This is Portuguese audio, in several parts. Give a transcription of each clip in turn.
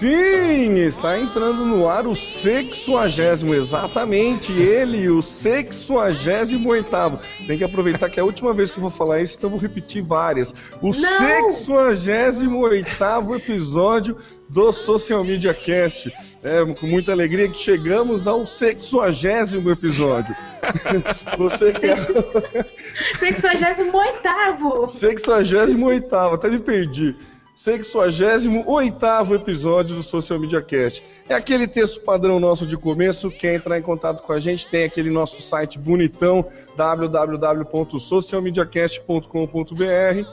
Sim, está entrando no ar o sexuagésimo, exatamente, ele, o sexuagésimo oitavo. Tem que aproveitar que é a última vez que eu vou falar isso, então eu vou repetir várias. O sexuagésimo oitavo episódio do Social Media Cast. É, com muita alegria que chegamos ao sexuagésimo episódio. Você quer... 68 Sexagésimo oitavo, até me perdi. 68 episódio do Social Media Cast. É aquele texto padrão nosso de começo. Quer entrar em contato com a gente? Tem aquele nosso site bonitão www.socialmediacast.com.br.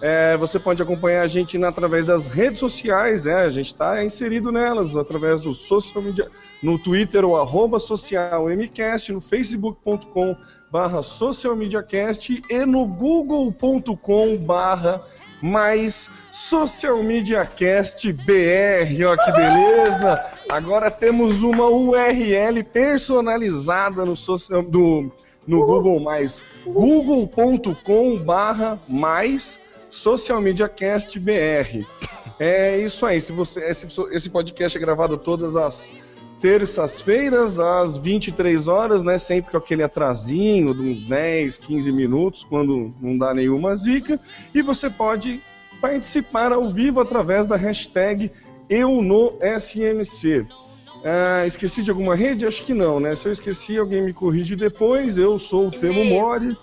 É, você pode acompanhar a gente na, através das redes sociais, é, a gente está inserido nelas, através do social media, no Twitter, o arroba socialmcast, no facebook.com barra socialmediacast e no google.com barra mais Social Media Cast BR, ó que beleza! Agora temos uma URL personalizada no social do no Google mais google.com barra mais Social Media Cast BR. É isso aí. Se você esse, esse podcast é gravado todas as terças-feiras, às 23 horas, né? Sempre com aquele atrasinho de uns 10, 15 minutos, quando não dá nenhuma zica. E você pode participar ao vivo através da hashtag EuNoSMC. Ah, esqueci de alguma rede? Acho que não, né? Se eu esqueci, alguém me corrige depois. Eu sou o Temo Mori.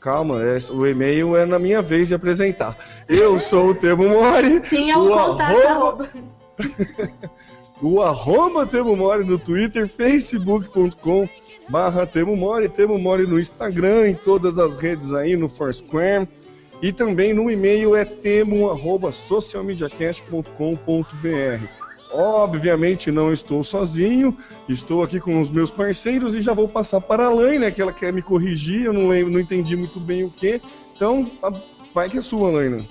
Calma, é, o e-mail é na minha vez de apresentar. Eu sou o Temo Mori. Tinha um contato, arroba. o arroba Temo Mori no Twitter, facebook.com barra Temo Mori, Temo Mori no Instagram, em todas as redes aí, no Foursquare. E também no e-mail é temo.socialmediacast.com.br. Obviamente não estou sozinho, estou aqui com os meus parceiros e já vou passar para a Laine, né, que ela quer me corrigir, eu não lembro, não entendi muito bem o que. Então, vai que é sua, Laine.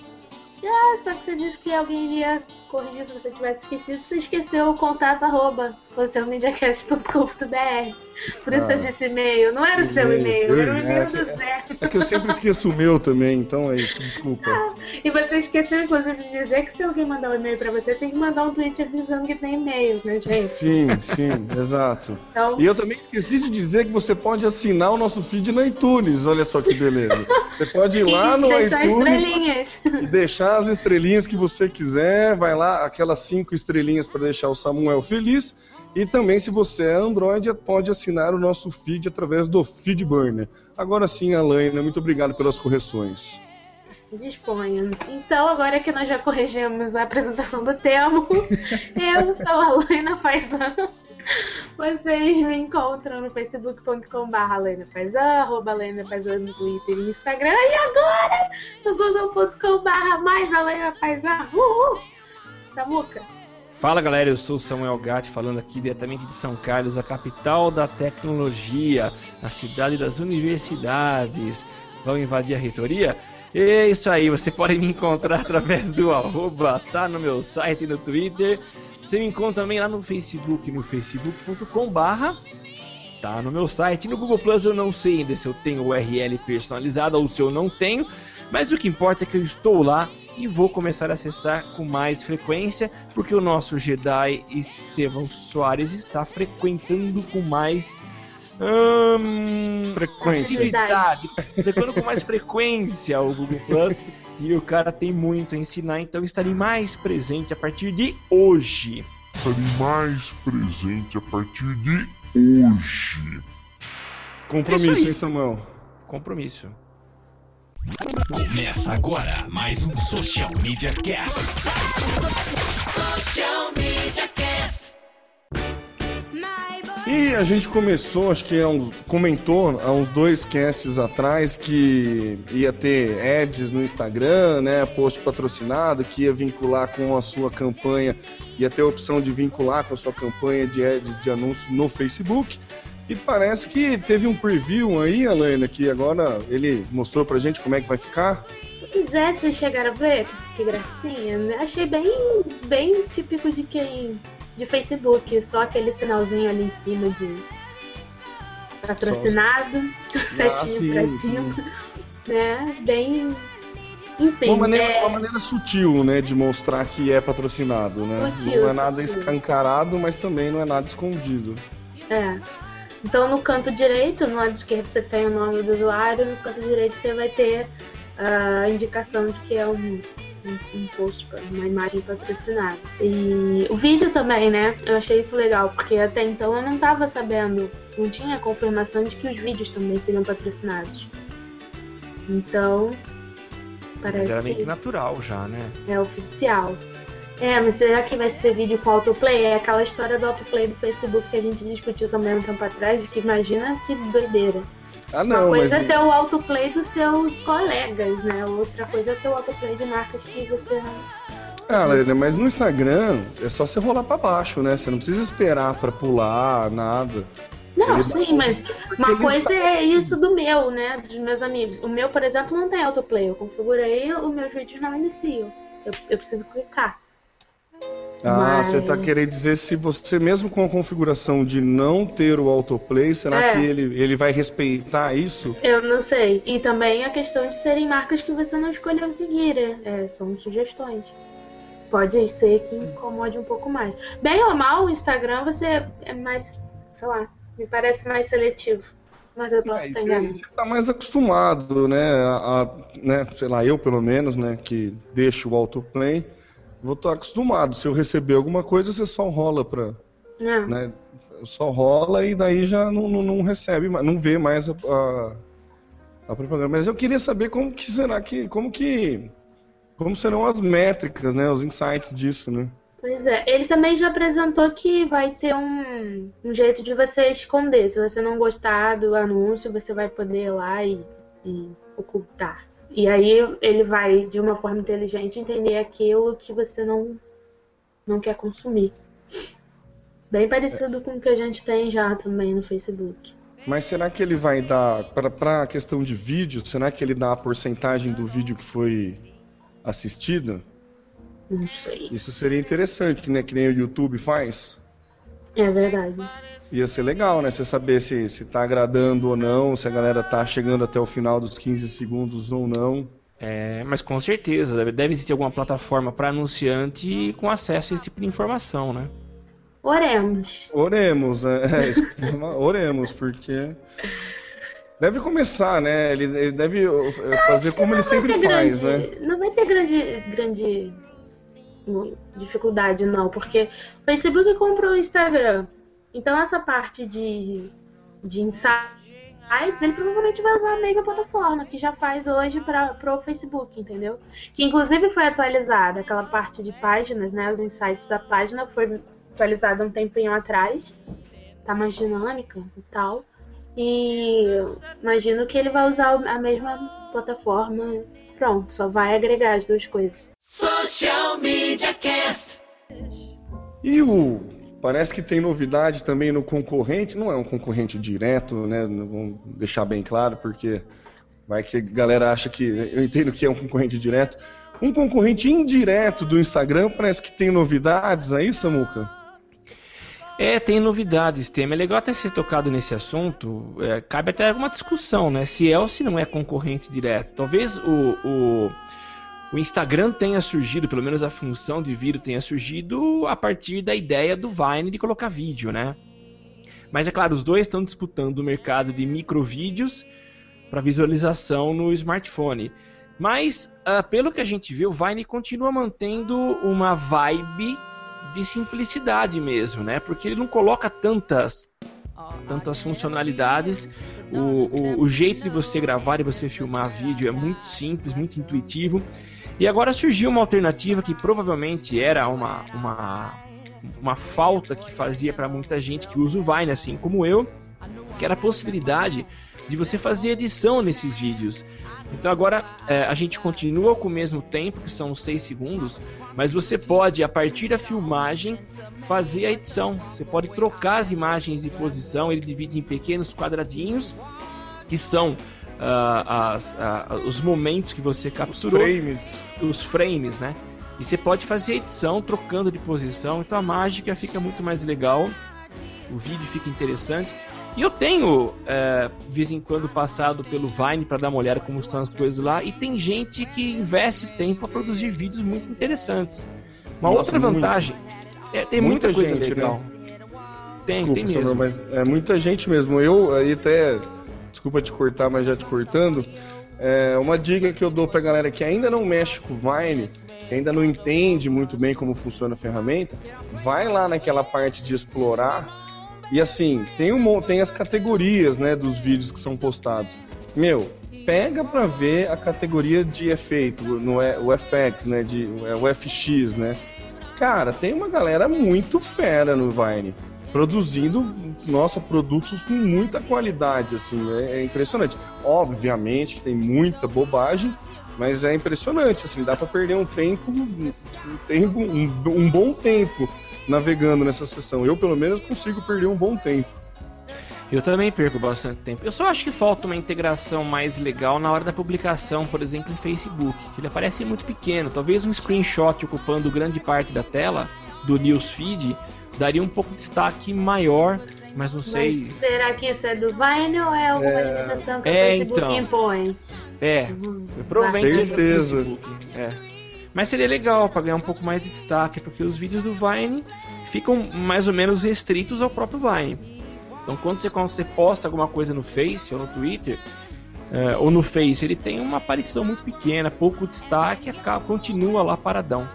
Ah, só que você disse que alguém iria corrigir se você tivesse esquecido. Você esqueceu o contato arroba socialmediacast.com.br. Por isso Ah. eu disse e-mail. Não era o seu e-mail, era o e-mail do Zé. É que eu sempre esqueço o meu também, então aí, desculpa. E você esqueceu, inclusive, de dizer que se alguém mandar um e-mail pra você, tem que mandar um tweet avisando que tem e-mail, né, gente? Sim, sim, exato. Então, E eu também esqueci de dizer que você pode assinar o nosso feed no iTunes, olha só que beleza. Você pode ir lá e no deixar iTunes e deixar as estrelinhas que você quiser, vai lá, aquelas cinco estrelinhas para deixar o Samuel feliz. E também, se você é Android, pode assinar o nosso feed através do Feedburner. Agora sim, Alaina, muito obrigado pelas correções. Disponha. Então, agora que nós já corrigimos a apresentação do Temo, eu sou a Laina Paisão. Vocês me encontram no facebook.com.br Lena Paisão, arroba no Twitter e Instagram, e agora no google.com.br mais a Lena Paisão. Uhul! Samuca, Fala galera, eu sou Samuel Gatti falando aqui diretamente de São Carlos, a capital da tecnologia, a cidade das universidades. Vão invadir a reitoria? É isso aí, você pode me encontrar através do arroba, tá no meu site no Twitter. Você me encontra também lá no Facebook, no facebook.com barra tá no meu site. No Google Plus eu não sei ainda se eu tenho URL personalizada ou se eu não tenho, mas o que importa é que eu estou lá e vou começar a acessar com mais frequência, porque o nosso Jedi Estevão Soares está frequentando com mais hum, Frequência. frequentando com mais frequência o Google Plus. E o cara tem muito a ensinar, então estarei mais presente a partir de hoje. estarei mais presente a partir de hoje. Compromisso, É hein, Samuel? Compromisso. Começa agora mais um Social Media Cast. Social Media Cast. E a gente começou, acho que é um, comentou há uns dois casts atrás que ia ter ads no Instagram, né, post patrocinado, que ia vincular com a sua campanha, ia ter a opção de vincular com a sua campanha de ads de anúncio no Facebook. E parece que teve um preview aí, Helena, que agora ele mostrou pra gente como é que vai ficar. Se quiser, vocês chegaram a ver? Que gracinha. né? Achei bem, bem típico de quem. De Facebook, só aquele sinalzinho ali em cima de patrocinado, setinho Ah, pra cima. Né? Bem. Enfim, Uma maneira, é, uma maneira sutil, né, de mostrar que é patrocinado, né? Sutil, não é nada sutil. escancarado, mas também não é nada escondido. é. Então no canto direito, no lado esquerdo você tem o nome do usuário, no canto direito você vai ter a indicação de que é um, um, um post, uma imagem patrocinada. E o vídeo também, né? Eu achei isso legal, porque até então eu não tava sabendo, não tinha confirmação de que os vídeos também seriam patrocinados. Então, Mas parece era meio que que natural já, né? é oficial. É, mas será que vai ser vídeo com autoplay? É aquela história do autoplay do Facebook que a gente discutiu também um tempo atrás, de que imagina que doideira. Ah, Uma não, mas coisa é ter o autoplay dos seus colegas, né? Outra coisa é ter o autoplay de marcas que você. Ah, Helena, mas no Instagram é só você rolar pra baixo, né? Você não precisa esperar pra pular, nada. Não, Ele sim, mas uma ele coisa tá- é isso do meu, né? Dos meus amigos. O meu, por exemplo, não tem autoplay. Eu configurei, os meus vídeos não iniciam. Eu, eu preciso clicar. Ah, Mas- você tá querendo dizer se você mesmo com a configuração de não ter o autoplay, será É. que ele, ele vai respeitar isso? Eu não sei. E também a questão de serem marcas que você não escolheu seguir. é, é, são sugestões. Pode ser que incomode um pouco mais. Bem ou mal, o Instagram você é mais, sei lá, me parece mais seletivo. Mas eu posso É, estar você, enganado. você tá mais acostumado, né? A, a- né? Sei lá, eu pelo menos, né? Que deixo o autoplay, vou estar acostumado. Se eu receber alguma coisa, você só rola pra. Não. Né? Só rola e daí já não, não, não recebe, não vê mais a, a, a propaganda. Mas eu queria saber como que será que. Como que. Como serão as métricas, né? Os insights disso, né? Pois é, ele também já apresentou que vai ter um, um jeito de você esconder. Se você não gostar do anúncio, você vai poder ir lá e, e ocultar. E aí ele vai, de uma forma inteligente, entender aquilo que você não, não quer consumir. Bem parecido com o que a gente tem já também no Facebook. Mas será que ele vai dar, para a questão de vídeo, será que ele dá a porcentagem do vídeo que foi assistido? Não sei. Isso seria interessante, né? Que nem o YouTube faz. É verdade. Ia ser legal, né? Você saber se, se tá agradando ou não, se a galera tá chegando até o final dos 15 segundos ou não. É, mas com certeza, deve, deve existir alguma plataforma para anunciante com acesso a esse tipo de informação, né? Oremos. Oremos, né? É, oremos, porque. Deve começar, né? Ele, ele deve fazer como ele sempre faz, grande, né? Não vai ter grande, grande dificuldade, não, porque o Facebook comprou o Instagram. Então essa parte de, de insights, ele provavelmente vai usar a mesma plataforma que já faz hoje para o Facebook, entendeu? Que inclusive foi atualizada, aquela parte de páginas, né? Os insights da página foi atualizada um tempinho atrás. Tá mais dinâmica e tal. E imagino que ele vai usar a mesma plataforma. Pronto, só vai agregar as duas coisas. Social Media Cast. E o. Parece que tem novidade também no concorrente, não é um concorrente direto, né? Vamos deixar bem claro, porque vai que a galera acha que. Eu entendo que é um concorrente direto. Um concorrente indireto do Instagram parece que tem novidades aí, Samuca? É, tem novidades, tema. É legal até ser tocado nesse assunto. É, cabe até alguma discussão, né? Se é ou se não é concorrente direto. Talvez o, o, o Instagram tenha surgido, pelo menos a função de vídeo tenha surgido a partir da ideia do Vine de colocar vídeo, né? Mas é claro, os dois estão disputando o mercado de microvídeos para visualização no smartphone. Mas, ah, pelo que a gente viu, o Vine continua mantendo uma vibe de simplicidade mesmo, né? Porque ele não coloca tantas tanto as funcionalidades, o, o, o jeito de você gravar e você filmar vídeo é muito simples, muito intuitivo. E agora surgiu uma alternativa que provavelmente era uma, uma, uma falta que fazia para muita gente que usa o Vine, assim como eu, que era a possibilidade de você fazer edição nesses vídeos. Então agora é, a gente continua com o mesmo tempo, que são 6 segundos, mas você pode, a partir da filmagem, fazer a edição. Você pode trocar as imagens de posição, ele divide em pequenos quadradinhos, que são as, uh, os momentos que você capturou. Os frames. Os frames, né? E você pode fazer edição trocando de posição, então a mágica fica muito mais legal, o vídeo fica interessante. E eu tenho, é, de vez em quando, passado pelo Vine para dar uma olhada como estão as coisas lá, e tem gente que investe tempo a produzir vídeos muito interessantes. Uma Nossa, outra vantagem, é, tem muita, muita coisa gente, né? legal. Né? Tem, desculpa, tem mesmo. mas é muita gente mesmo. Eu aí até, desculpa te cortar, mas já te cortando, é, uma dica que eu dou pra galera que ainda não mexe com o Vine, que ainda não entende muito bem como funciona a ferramenta, vai lá naquela parte de explorar e assim, tem, um, tem as categorias, né, dos vídeos que são postados. Meu, pega pra ver a categoria de efeito, no o FX, né, de, é o FX, né. Cara, tem uma galera muito fera no Vine, produzindo, nossa, produtos com muita qualidade, assim, é, é impressionante. Obviamente que tem muita bobagem, mas é impressionante, assim, dá para perder um tempo, um tempo, um, um bom tempo navegando nessa sessão. Eu, pelo menos, consigo perder um bom tempo. Eu também perco bastante tempo. Eu só acho que falta uma integração mais legal na hora da publicação, por exemplo, em Facebook, que ele aparece muito pequeno. Talvez um screenshot ocupando grande parte da tela do newsfeed daria um pouco de destaque maior, mas não sei. Mas será que isso é do Vine ou é alguma é... limitação que é, o Facebook então, impõe? É, uhum. provavelmente Certeza. é Facebook. É. Mas seria legal para ganhar um pouco mais de destaque, porque os vídeos do Vine ficam mais ou menos restritos ao próprio Vine. Então quando você, quando você posta alguma coisa no Face ou no Twitter, é, ou no Face, ele tem uma aparição muito pequena, pouco destaque, acaba, continua lá paradão.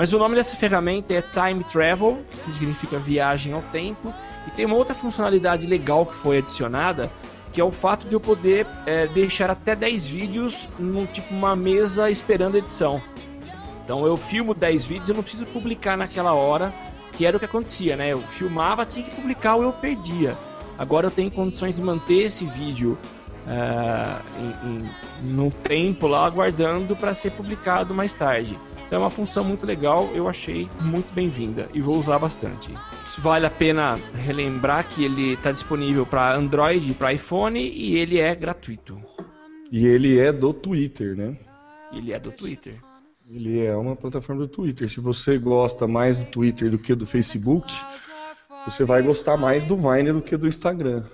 Mas o nome dessa ferramenta é Time Travel, que significa viagem ao tempo, e tem uma outra funcionalidade legal que foi adicionada, que é o fato de eu poder é, deixar até 10 vídeos num tipo uma mesa esperando edição. Então eu filmo 10 vídeos, eu não preciso publicar naquela hora, que era o que acontecia, né? Eu filmava, tinha que publicar ou eu perdia. Agora eu tenho condições de manter esse vídeo uh, em, em, no tempo lá, aguardando para ser publicado mais tarde. Então é uma função muito legal, eu achei muito bem-vinda e vou usar bastante. Vale a pena relembrar que ele está disponível para Android e para iPhone e ele é gratuito. E ele é do Twitter, né? Ele é do Twitter. Ele é uma plataforma do Twitter. Se você gosta mais do Twitter do que do Facebook, você vai gostar mais do Vine do que do Instagram.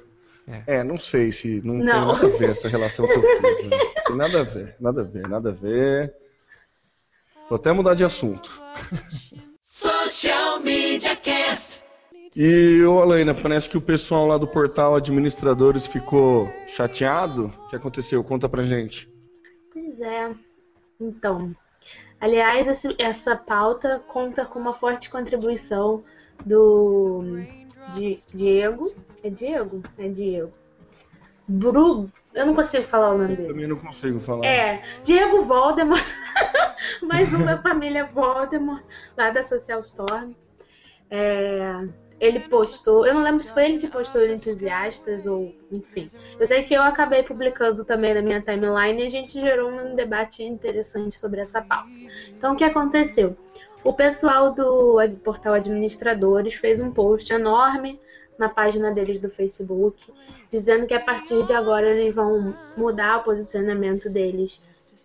É, é não sei se não, não, tem nada a ver essa relação que eu fiz. Né? Tem nada a ver, nada a ver, nada a ver. Vou até mudar de assunto. Social Media Cast. E, ô Alaina, parece que o pessoal lá do portal Administradores ficou chateado. O que aconteceu? Conta pra gente. Pois é. Então, Aliás, esse, essa pauta conta com uma forte contribuição do de, Diego. É Diego? É Diego. Bru, eu não consigo falar o nome eu dele. Também não consigo falar. É, Diego Voldemort, mais uma família Voldemort, lá da Social Storm. É, ele postou, eu não lembro se foi ele que postou no Entusiastas ou enfim. Eu sei que eu acabei publicando também na minha timeline e a gente gerou um debate interessante sobre essa pauta. Então o que aconteceu? O pessoal do portal Administradores fez um post enorme na página deles do Facebook, dizendo que a partir de agora eles vão mudar o posicionamento deles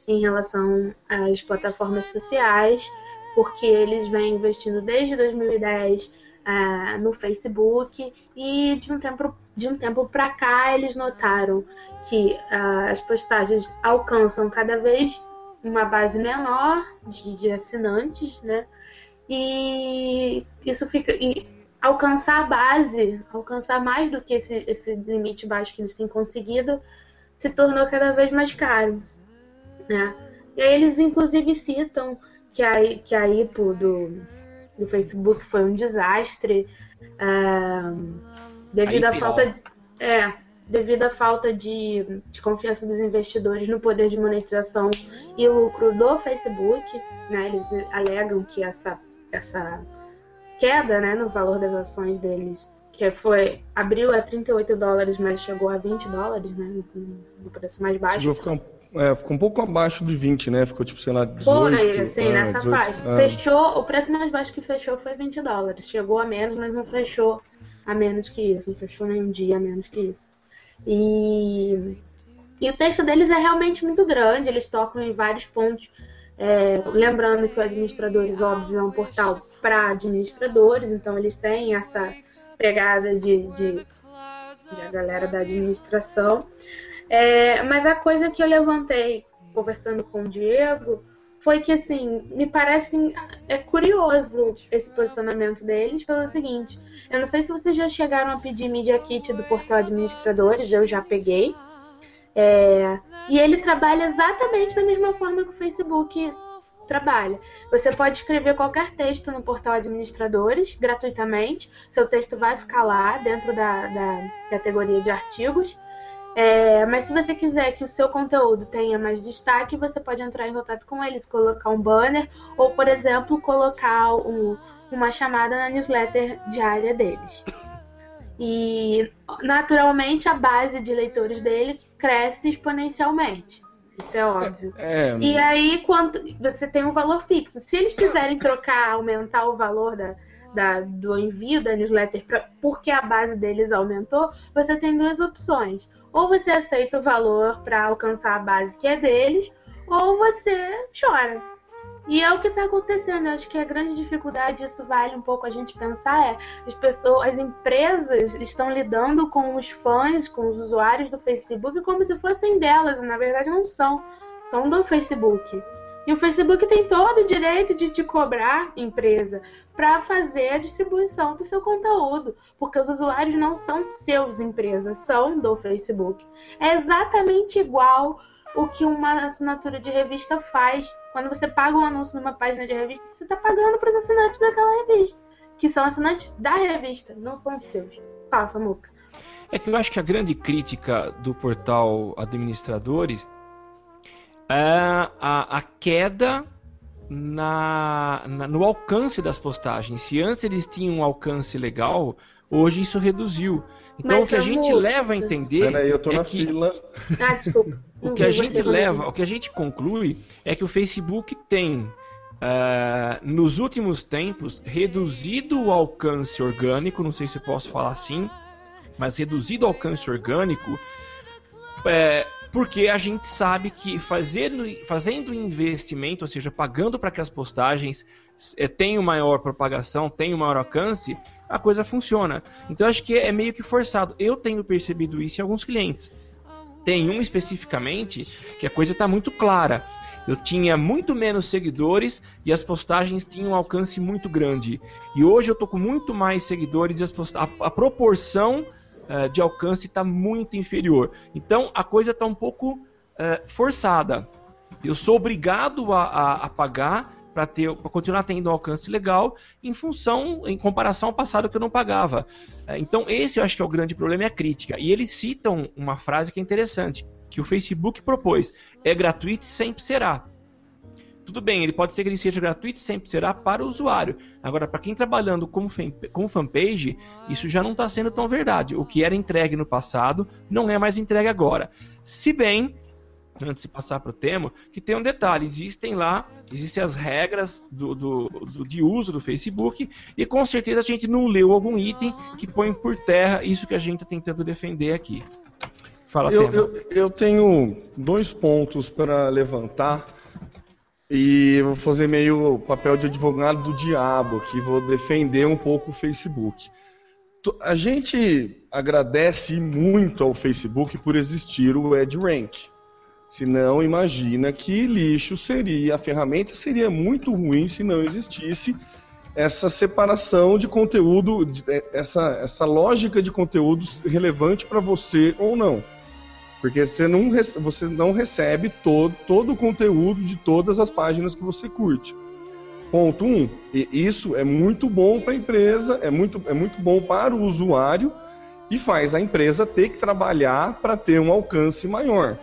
em relação às plataformas sociais, porque eles vêm investindo desde 2010 uh, no Facebook e de um tempo de um tempo para cá eles notaram que uh, as postagens alcançam cada vez uma base menor de, de assinantes, né? E isso fica e alcançar a base, alcançar mais do que esse, esse limite baixo que eles têm conseguido, se tornou cada vez mais caro, né? E aí eles inclusive citam que a, que a IPO do, do Facebook foi um desastre. Uh, Devido à falta de, é, devido à falta de, de confiança dos investidores no poder de monetização e lucro do Facebook, né? Eles alegam que essa, essa queda né, no valor das ações deles, que foi abriu a 38 dólares, mas chegou a 20 dólares, né? No, preço mais baixo. Chegou ficar um, é, ficou um pouco abaixo de 20, né? Ficou tipo, sei lá, 18. Foi, assim, é, nessa 18, faixa. é. Fechou, o preço mais baixo que fechou foi 20 dólares. Chegou a menos, mas não fechou a menos que isso. Não fechou nenhum dia a menos que isso. E, e o texto deles é realmente muito grande, eles tocam em vários pontos. É, lembrando que o Administradores, óbvio, é um portal para administradores, então eles têm essa pegada de, de, de a galera da administração. É, mas a coisa que eu levantei conversando com o Diego foi que, assim, me parece é curioso esse posicionamento deles pelo seguinte: eu não sei se vocês já chegaram a pedir Media Kit do portal Administradores, eu já peguei. É, e ele trabalha exatamente da mesma forma que o Facebook trabalha. Você pode escrever qualquer texto no portal Administradores gratuitamente. Seu texto vai ficar lá dentro da, da categoria de artigos. É, mas se você quiser que o seu conteúdo tenha mais destaque, você pode entrar em contato com eles, colocar um banner ou, por exemplo, colocar um, uma chamada na newsletter diária deles. E naturalmente a base de leitores dele cresce exponencialmente. Isso é óbvio. É, E aí, quando você tem um valor fixo. Se eles quiserem trocar, aumentar o valor da, da- do envio da newsletter pra- porque a base deles aumentou, você tem duas opções. Ou você aceita o valor para alcançar a base que é deles, ou você chora. E é o que está acontecendo. Eu acho que a grande dificuldade, isso vale um pouco a gente pensar, é as pessoas, as empresas estão lidando com os fãs, com os usuários do Facebook como se fossem delas, e na verdade não são. São do Facebook. E o Facebook tem todo o direito de te cobrar, empresa, para fazer a distribuição do seu conteúdo, porque os usuários não são seus empresas, são do Facebook. É exatamente igual o que uma assinatura de revista faz. Quando você paga um anúncio numa página de revista, você está pagando para os assinantes daquela revista, que são assinantes da revista, não são os seus. Passa, Muca. É que eu acho que a grande crítica do portal Administradores é a, a queda na, na- no alcance das postagens. Se antes eles tinham um alcance legal, hoje isso reduziu. Então Mas o que a gente muito. leva a entender Peraí, eu tô é na que fila. Ah, desculpa. o que a gente leva, o que a gente conclui é que o Facebook tem ah, nos últimos tempos reduzido o alcance orgânico, não sei se eu posso falar assim, mas reduzido o alcance orgânico, é, porque a gente sabe que fazendo, fazendo investimento, ou seja, pagando para que as postagens eh, tenham maior propagação, tenham maior alcance, a coisa funciona. Então acho que é meio que forçado. Eu tenho percebido isso em alguns clientes. Tem um especificamente que a coisa está muito clara. Eu tinha muito menos seguidores e as postagens tinham um alcance muito grande. E hoje eu tô com muito mais seguidores e as a, a proporção eh, de alcance está muito inferior. Então a coisa está um pouco eh, forçada. Eu sou obrigado a, a, a pagar para ter para continuar tendo um alcance legal em função em comparação ao passado que eu não pagava. Eh, Então esse eu acho que é o grande problema é a crítica. E eles citam uma frase que é interessante que o Facebook propôs: é gratuito e sempre será. Tudo bem, ele pode ser que ele seja gratuito e sempre será para o usuário. Agora, para quem trabalhando com, fan- com fanpage, isso já não está sendo tão verdade. O que era entregue no passado não é mais entregue agora. Se bem, antes de passar para o tema, que tem um detalhe: existem lá, existem as regras do, do- do- de uso do Facebook, e com certeza a gente não leu algum item que põe por terra isso que a gente está tentando defender aqui. Fala, Eu, tema. eu, eu tenho dois pontos para levantar e vou fazer meio papel de advogado do diabo aqui, vou defender um pouco o Facebook. A gente agradece muito ao Facebook por existir o EdRank. Se não, imagina que lixo seria, a ferramenta seria muito ruim se não existisse essa separação de conteúdo, de- essa, essa lógica de conteúdos relevante para você ou não. Porque você não, você não recebe todo, todo o conteúdo de todas as páginas que você curte. Ponto 1. Um, e isso é muito bom para a empresa, é muito, é muito bom para o usuário e faz a empresa ter que trabalhar para ter um alcance maior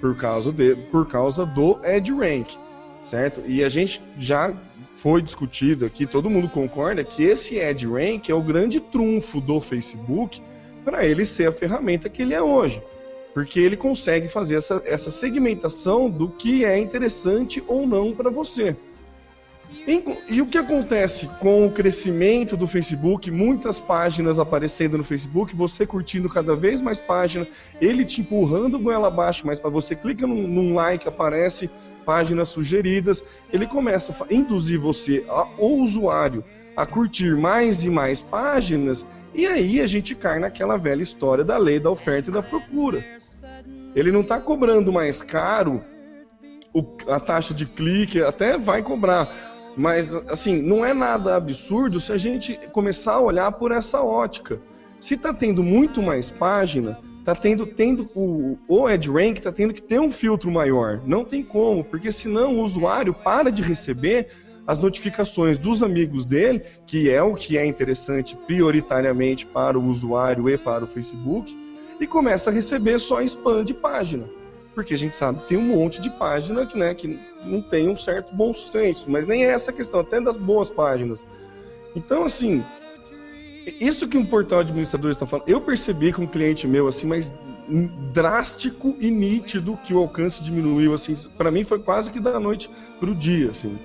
por causa, de, por causa do EdRank, certo? E a gente já foi discutido aqui, todo mundo concorda que esse EdRank é o grande trunfo do Facebook para ele ser a ferramenta que ele é hoje. Porque ele consegue fazer essa, essa segmentação do que é interessante ou não para você. E o que acontece com o crescimento do Facebook? Muitas páginas aparecendo no Facebook, você curtindo cada vez mais páginas, ele te empurrando goela abaixo, mas para você clica num, num, like, aparece páginas sugeridas, ele começa a induzir você, o usuário, a curtir mais e mais páginas, e aí a gente cai naquela velha história da lei da oferta e da procura. Ele não está cobrando mais caro a taxa de clique, até vai cobrar mas, assim, não é nada absurdo se a gente começar a olhar por essa ótica. Se está tendo muito mais página, está tendo, tendo o, o EdRank está tendo que ter um filtro maior. Não tem como, porque senão o usuário para de receber as notificações dos amigos dele, que é o que é interessante prioritariamente para o usuário e para o Facebook, e começa a receber só spam de página porque a gente sabe que tem um monte de página que, né, que não tem um certo bom senso, mas nem é essa questão, até das boas páginas. Então, assim, isso que um portal administrador está falando, eu percebi com um cliente meu, assim, mas drástico e nítido que o alcance diminuiu, assim, para mim foi quase que da noite para o dia, assim.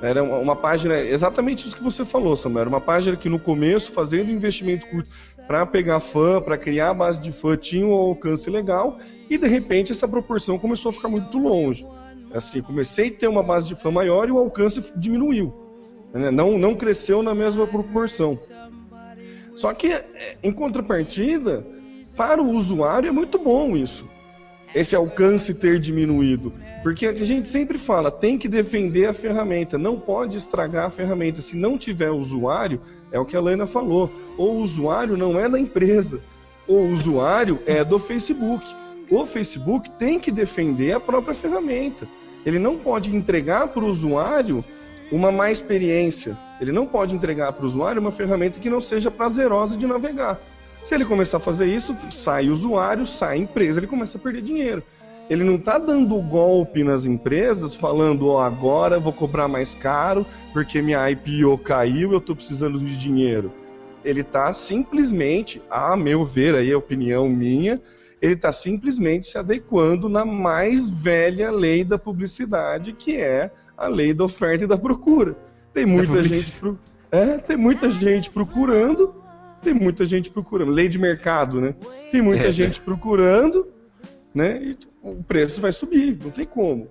Era uma, página, exatamente isso que você falou, Samuel. Era uma página que no começo, fazendo investimento curto para pegar fã, para criar a base de fã, tinha um alcance legal e de repente essa proporção começou a ficar muito longe. Assim, comecei a ter uma base de fã maior e o alcance diminuiu. Né? Não, não cresceu na mesma proporção. Só que, é, em contrapartida, para o usuário é muito bom isso esse alcance ter diminuído. Porque a gente sempre fala, tem que defender a ferramenta, não pode estragar a ferramenta. Se não tiver usuário, é o que a Lena falou, o usuário não é da empresa, o usuário é do Facebook. O Facebook tem que defender a própria ferramenta. Ele não pode entregar para o usuário uma má experiência. Ele não pode entregar para o usuário uma ferramenta que não seja prazerosa de navegar. Se ele começar a fazer isso, sai usuário, sai empresa, ele começa a perder dinheiro. Ele não está dando golpe nas empresas, falando, ó, oh, agora vou cobrar mais caro porque minha IPO caiu, eu estou precisando de dinheiro. Ele está simplesmente, a meu ver, aí é opinião minha, ele está simplesmente se adequando na mais velha lei da publicidade, que é a lei da oferta e da procura. Tem muita gente, pro... é, tem muita gente procurando tem muita gente procurando. Lei de mercado, né? Tem muita é, gente é. procurando, né? E o preço vai subir, não tem como.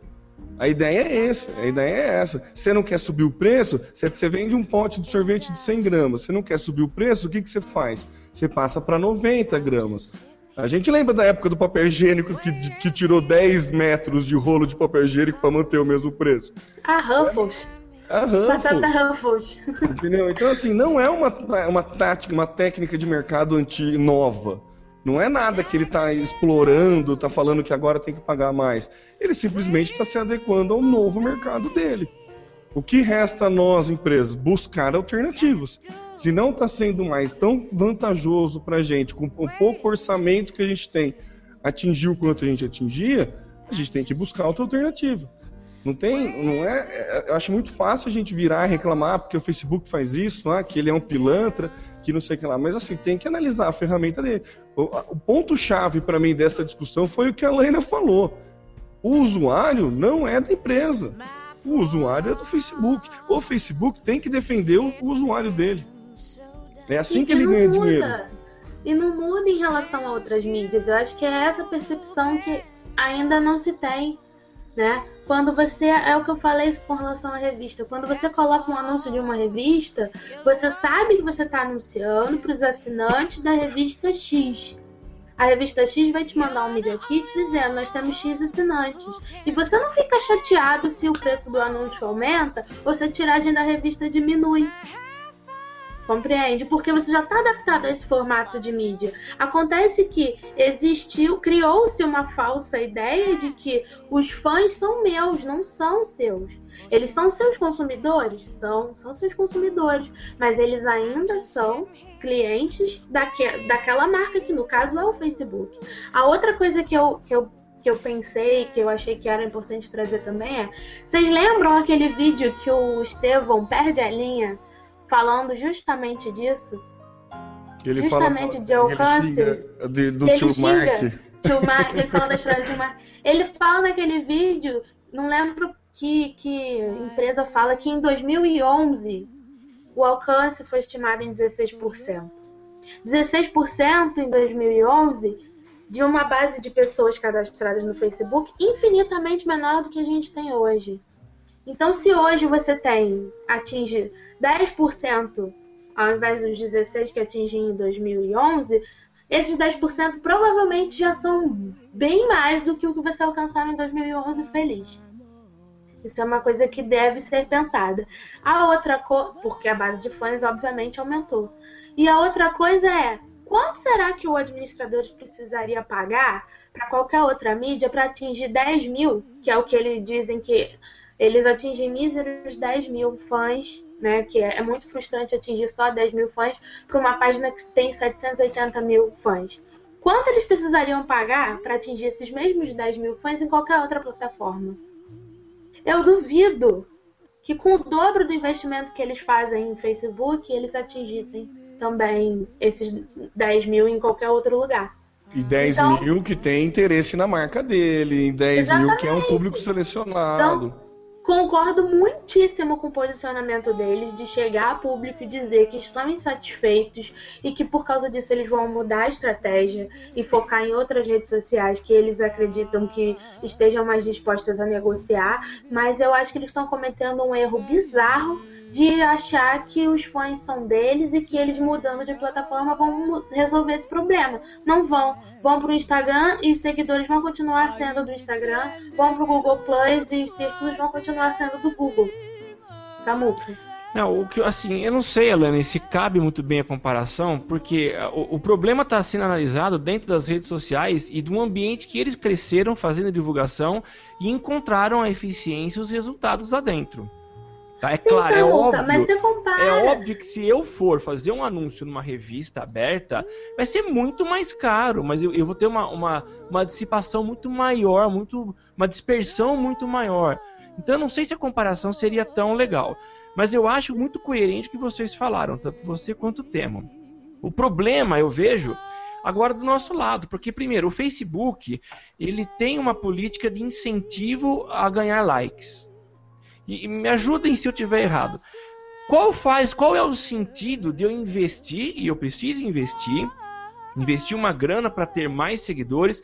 A ideia é essa, a ideia é essa. Você não quer subir o preço, você vende um pote de sorvete de 100 gramas. Você não quer subir o preço, o que, que você faz? Você passa para 90 gramas. A gente lembra da época do papel higiênico que, que tirou 10 metros de rolo de papel higiênico para manter o mesmo preço. A Ruffles. A Ruffles. Batata Ruffles. Entendeu? Então, assim, não é uma, uma tática, uma técnica de mercado anti nova. Não é nada que ele está explorando, está falando que agora tem que pagar mais. Ele simplesmente está se adequando ao novo mercado dele. O que resta a nós, empresas? Buscar alternativas. Se não está sendo mais tão vantajoso para a gente, com o pouco orçamento que a gente tem, atingir o quanto a gente atingia, a gente tem que buscar outra alternativa. Não tem, não é, é, eu acho muito fácil a gente virar e reclamar porque o Facebook faz isso, ah, que ele é um pilantra, que não sei o que lá. Mas assim, tem que analisar a ferramenta dele. O, o ponto-chave para mim dessa discussão foi o que a Lena falou. O usuário não é da empresa. O usuário é do Facebook. O Facebook tem que defender o, usuário dele. É assim e que ele ganha muda. dinheiro. E não muda em relação a outras mídias. Eu acho que é essa percepção que ainda não se tem né? Quando você, é o que eu falei com relação à revista, quando você coloca um anúncio de uma revista, você sabe que você está anunciando para os assinantes da revista X. A revista X vai te mandar um Media Kit dizendo nós temos X assinantes. E você não fica chateado se o preço do anúncio aumenta ou se a tiragem da revista diminui. Compreende? Porque você já está adaptado a esse formato de mídia. Acontece que existiu, criou-se uma falsa ideia de que os fãs são meus, não são seus. Eles são seus consumidores? São, são seus consumidores. Mas eles ainda são clientes daque, daquela marca, que no caso é o Facebook. A outra coisa que eu, que eu que eu pensei, que eu achei que era importante trazer também é. Vocês lembram aquele vídeo que o Estevão perde a linha falando justamente disso? Ele justamente fala, de alcance. Ele de, do ele tio Mark. Tio Mark, ele fala da história do Mark. Ele fala naquele vídeo, não lembro que, que empresa fala que em 2011 o alcance foi estimado em 16%. 16% em 2011 de uma base de pessoas cadastradas no Facebook infinitamente menor do que a gente tem hoje. Então, se hoje você tem, atinge 10% ao invés dos 16% que atingi em 2011, esses 10% provavelmente já são bem mais do que o que você alcançava em 2011 feliz. Isso é uma coisa que deve ser pensada. A outra coisa, porque a base de fãs obviamente aumentou. E a outra coisa é, quanto será que o administrador precisaria pagar para qualquer outra mídia para atingir 10 mil, que é o que eles dizem que eles atingem míseros 10 mil fãs, né? Que é, é muito frustrante atingir só 10 mil fãs para uma página que tem 780 mil fãs. Quanto eles precisariam pagar para atingir esses mesmos 10 mil fãs em qualquer outra plataforma? Eu duvido que com o dobro do investimento que eles fazem em Facebook, eles atingissem também esses 10 mil em qualquer outro lugar. E 10 Então- mil que tem interesse na marca dele, e 10 mil que é um Exatamente. público selecionado. Concordo muitíssimo com o posicionamento deles de chegar a público e dizer que estão insatisfeitos e que por causa disso eles vão mudar a estratégia e focar em outras redes sociais que eles acreditam que estejam mais dispostas a negociar, mas eu acho que eles estão cometendo um erro bizarro de achar que os fãs são deles e que eles mudando de plataforma vão resolver esse problema. Não vão. Vão pro Instagram e os seguidores vão continuar sendo do Instagram. Vão pro Google Plus e os círculos vão continuar sendo do Google. Samuca. Não, o que assim, eu não sei, Alane, se cabe muito bem a comparação, porque ah, o, o problema está sendo analisado dentro das redes sociais e um ambiente que eles cresceram fazendo divulgação e encontraram a eficiência e os resultados lá dentro. Tá? É Sim, claro, é óbvio. É óbvio que se eu for fazer um anúncio numa revista aberta, vai ser muito mais caro, mas eu, eu vou ter uma, uma, uma dissipação muito maior, muito, uma dispersão muito maior. Então eu não sei se a comparação seria tão legal. Mas eu acho muito coerente o que vocês falaram, tanto você quanto o Temo. O problema, eu vejo, agora do nosso lado, porque primeiro, o Facebook, ele tem uma política de incentivo a ganhar likes. E, me ajudem se eu tiver errado. Qual faz, qual é o sentido de eu investir e eu preciso investir, investir uma grana para ter mais seguidores?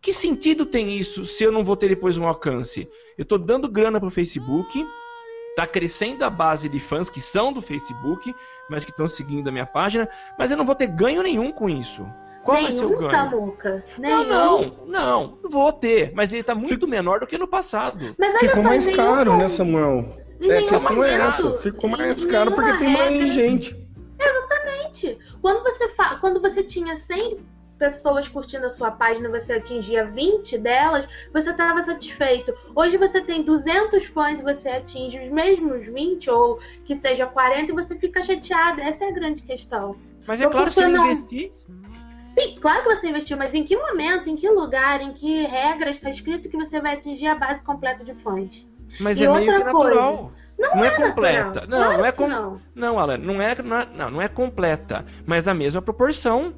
Que sentido tem isso se eu não vou ter depois um alcance? Eu estou dando grana para o Facebook, tá crescendo a base de fãs que são do Facebook, mas que estão seguindo a minha página, mas eu não vou ter ganho nenhum com isso. Qual vai ser o Nenhum, ganho? Samuca. Não, Nenhum. não, não, vou ter, mas ele tá muito menor do que no passado. Mas Ficou só, mais nenhum caro, ponto. né, Samuel? É, a nenhum questão é essa. Ficou mais caro porque nenhuma tem mais regra. gente. Exatamente. Quando você, fa... Quando você tinha 100 pessoas curtindo a sua página, você atingia 20 delas, você estava satisfeito. Hoje você tem 200 fãs e você atinge os mesmos 20 ou que seja 40 e você fica chateado. Essa é a grande questão. Mas é Por claro, que se eu não? investir, Sim, claro que você investiu, mas em que momento, em que lugar, em que regra está escrito que você vai atingir a base completa de fãs? mas E é meio que natural. Não, é, é completa. natural. Não, Claro não é com... não. não, Alan, não é, não é, não, não é completa, mas na mesma proporção.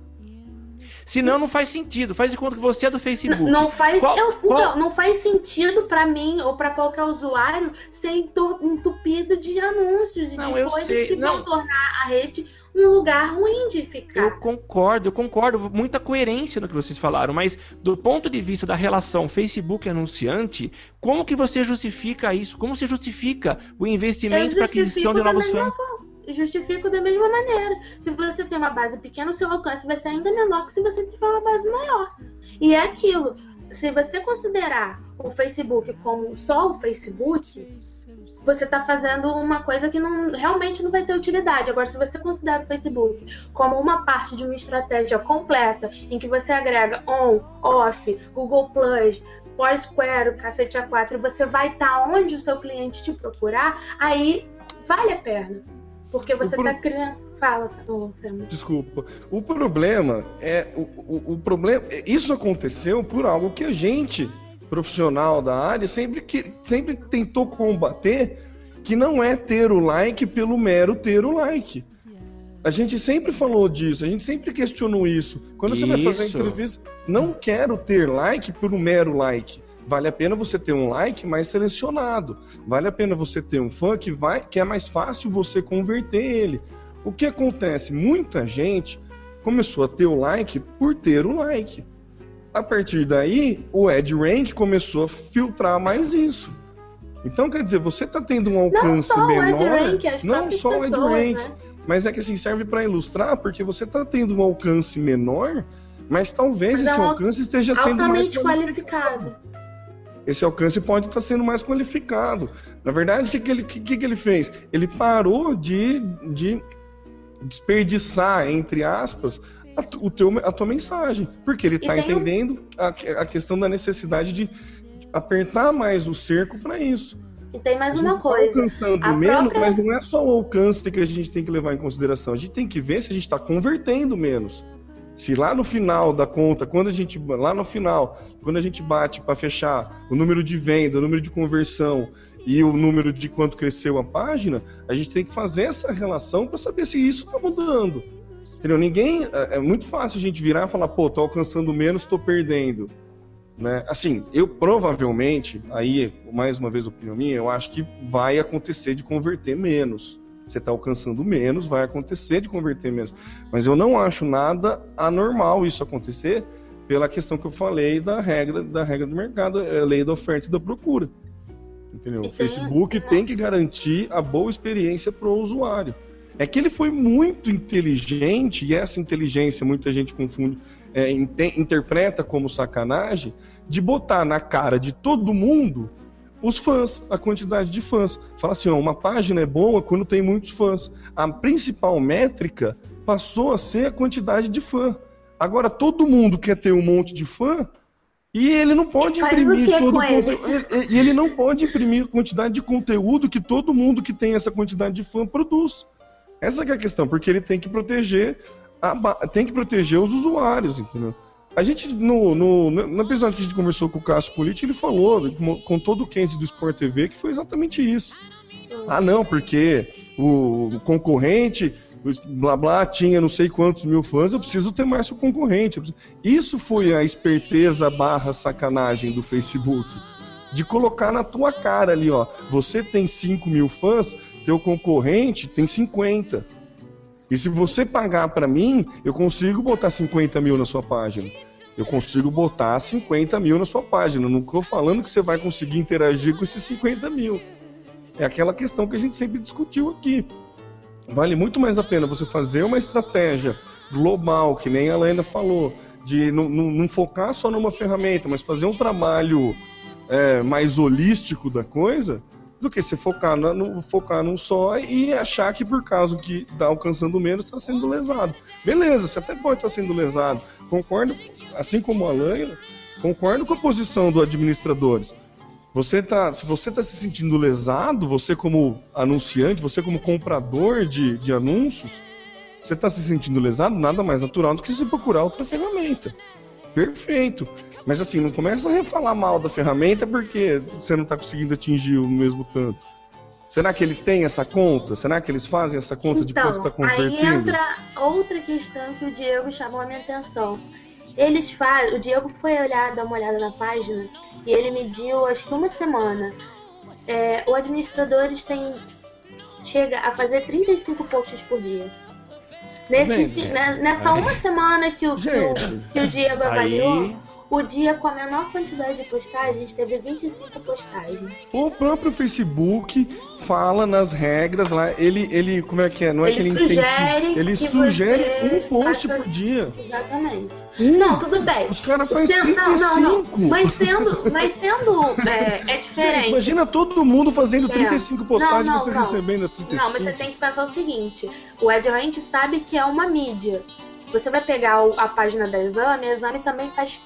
Senão não faz sentido. Faz de conta que você é do Facebook. N- Não faz, Qual- eu- qual- então, não faz sentido pra mim ou pra qualquer usuário ser entu- entupido de anúncios e Não, de coisas sei, que não. vão tornar a rede um lugar ruim de Eu ficar. concordo, eu concordo, muita coerência no que vocês falaram, mas do ponto de vista da relação Facebook-anunciante, como que você justifica isso? Como você justifica o investimento para aquisição de novos mesma fãs? Justifico da mesma maneira. Se você tem uma base pequena, o seu alcance vai ser ainda menor que se você tiver uma base maior. E é aquilo. se você considerar o Facebook como só o Facebook, você está fazendo uma coisa que não, realmente não vai ter utilidade. Agora, se você considera o Facebook como uma parte de uma estratégia completa, em que você agrega on, off, Google Plus, Foursquare, cacete A4, e você vai estar tá onde o seu cliente te procurar, aí vale a pena. Porque você está pro... criando. Fala, oh, Desculpa. O problema é. O, o, o, problema. Isso aconteceu por algo que a gente, profissional da área, sempre, que, sempre tentou combater, que não é ter o like pelo mero ter o like. A gente sempre falou disso, a gente sempre questionou isso. Quando isso. você vai fazer entrevista, não quero ter like pelo mero like. Vale a pena você ter um like mais selecionado. Vale a pena você ter um fã que vai, que é mais fácil você converter ele. O que acontece? Muita gente começou a ter o like por ter o like. A partir daí, o AdRank começou a filtrar mais isso. Então, quer dizer, você está tendo um alcance não menor. Não só o AdRank, né? mas é que assim serve para ilustrar, porque você está tendo um alcance menor, mas talvez mas esse é alcance esteja sendo mais qualificado. Esse alcance pode estar tá sendo mais qualificado. Na verdade, o que, que, ele, que, que ele fez? Ele parou de, de desperdiçar, entre aspas, a, o teu, a tua mensagem. Porque ele está entendendo a, a questão da necessidade de apertar mais o cerco para isso. E tem mais uma tá coisa. Tá alcançando a menos, própria... mas não é só o alcance que a gente tem que levar em consideração. A gente tem que ver se a gente está convertendo menos. Se lá no final da conta, quando a gente lá no final, quando a gente bate para fechar o número de venda, o número de conversão e o número de quanto cresceu a página, a gente tem que fazer essa relação para saber se isso está mudando. Entendeu? Ninguém. É, é muito fácil a gente virar e falar, pô, tô alcançando menos, tô perdendo. Né? Assim, eu provavelmente, aí, mais uma vez, opinião minha, eu acho que vai acontecer de converter menos. Você está alcançando menos, vai acontecer de converter menos. Mas eu não acho nada anormal isso acontecer pela questão que eu falei da regra da regra do mercado, é a lei da oferta e da procura. Entendeu? O Facebook tem que garantir a boa experiência para o usuário. É que ele foi muito inteligente, e essa inteligência muita gente confunde, é, interpreta como sacanagem, de botar na cara de todo mundo os fãs, a quantidade de fãs. Fala assim, ó, uma página é boa quando tem muitos fãs. A principal métrica passou a ser a quantidade de fã. Agora todo mundo quer ter um monte de fã, e ele não pode imprimir todo o conteúdo. E ele não pode imprimir a quantidade de conteúdo que todo mundo que tem essa quantidade de fã produz. Essa é a questão, porque ele tem que proteger a, tem que proteger os usuários, entendeu? A gente, no, no, no episódio que a gente conversou com o Cássio Politi, ele falou, com todo o do Sport TV, que foi exatamente isso. Ah, não, porque o concorrente blá blá tinha não sei quantos mil fãs, eu preciso ter mais o concorrente. Isso foi a esperteza barra sacanagem do Facebook. De colocar na tua cara ali, ó. Você tem 5 mil fãs, teu concorrente tem 50. E se você pagar para mim, eu consigo botar 50 mil na sua página. Eu consigo botar 50 mil na sua página. Não estou falando que você vai conseguir interagir com esses 50 mil. É aquela questão que a gente sempre discutiu aqui. Vale muito mais a pena você fazer uma estratégia global, que nem a Helena falou, de não, não, não focar só numa ferramenta, mas fazer um trabalho é, mais holístico da coisa, do que você focar, na, no, focar num só e achar que por causa que está alcançando menos está sendo lesado. Beleza, você até pode estar tá sendo lesado. Concordo, assim como a Laila, concordo com a posição do administradores. Você tá, se você está se sentindo lesado, você como anunciante, você como comprador de, de anúncios, você está se sentindo lesado, nada mais natural do que você procurar outra ferramenta. Perfeito. Mas assim, não começa a falar mal da ferramenta porque você não está conseguindo atingir o mesmo tanto. Será que eles têm essa conta? Será que eles fazem essa conta então, de quanto está convertendo? Aí entra outra questão que o Diego chamou a minha atenção. Eles fazem. O Diego foi olhar, dar uma olhada na página e ele mediu acho que uma semana. É, o administradores tem chega a fazer 35 posts por dia. Nesse, né, nessa uma semana que o, que o, que o Diego avaliou, O dia com a menor quantidade de postagens teve 25 postagens. O próprio Facebook fala nas regras lá, ele, ele como é que é? Não é Ele que ele sugere incentiva, ele sugere um post faça- por dia. Exatamente. Um. Não, tudo bem. Os caras fazem Sendo- não, não, não. 35. Mas sendo, mas sendo é, é Gente, diferente. imagina todo mundo fazendo É. 35 postagens Não, e não, você não. recebendo as 35. Não, mas você tem que pensar o seguinte: o EdRank sabe que é uma mídia. Você vai pegar a página da Exame, a Exame também faz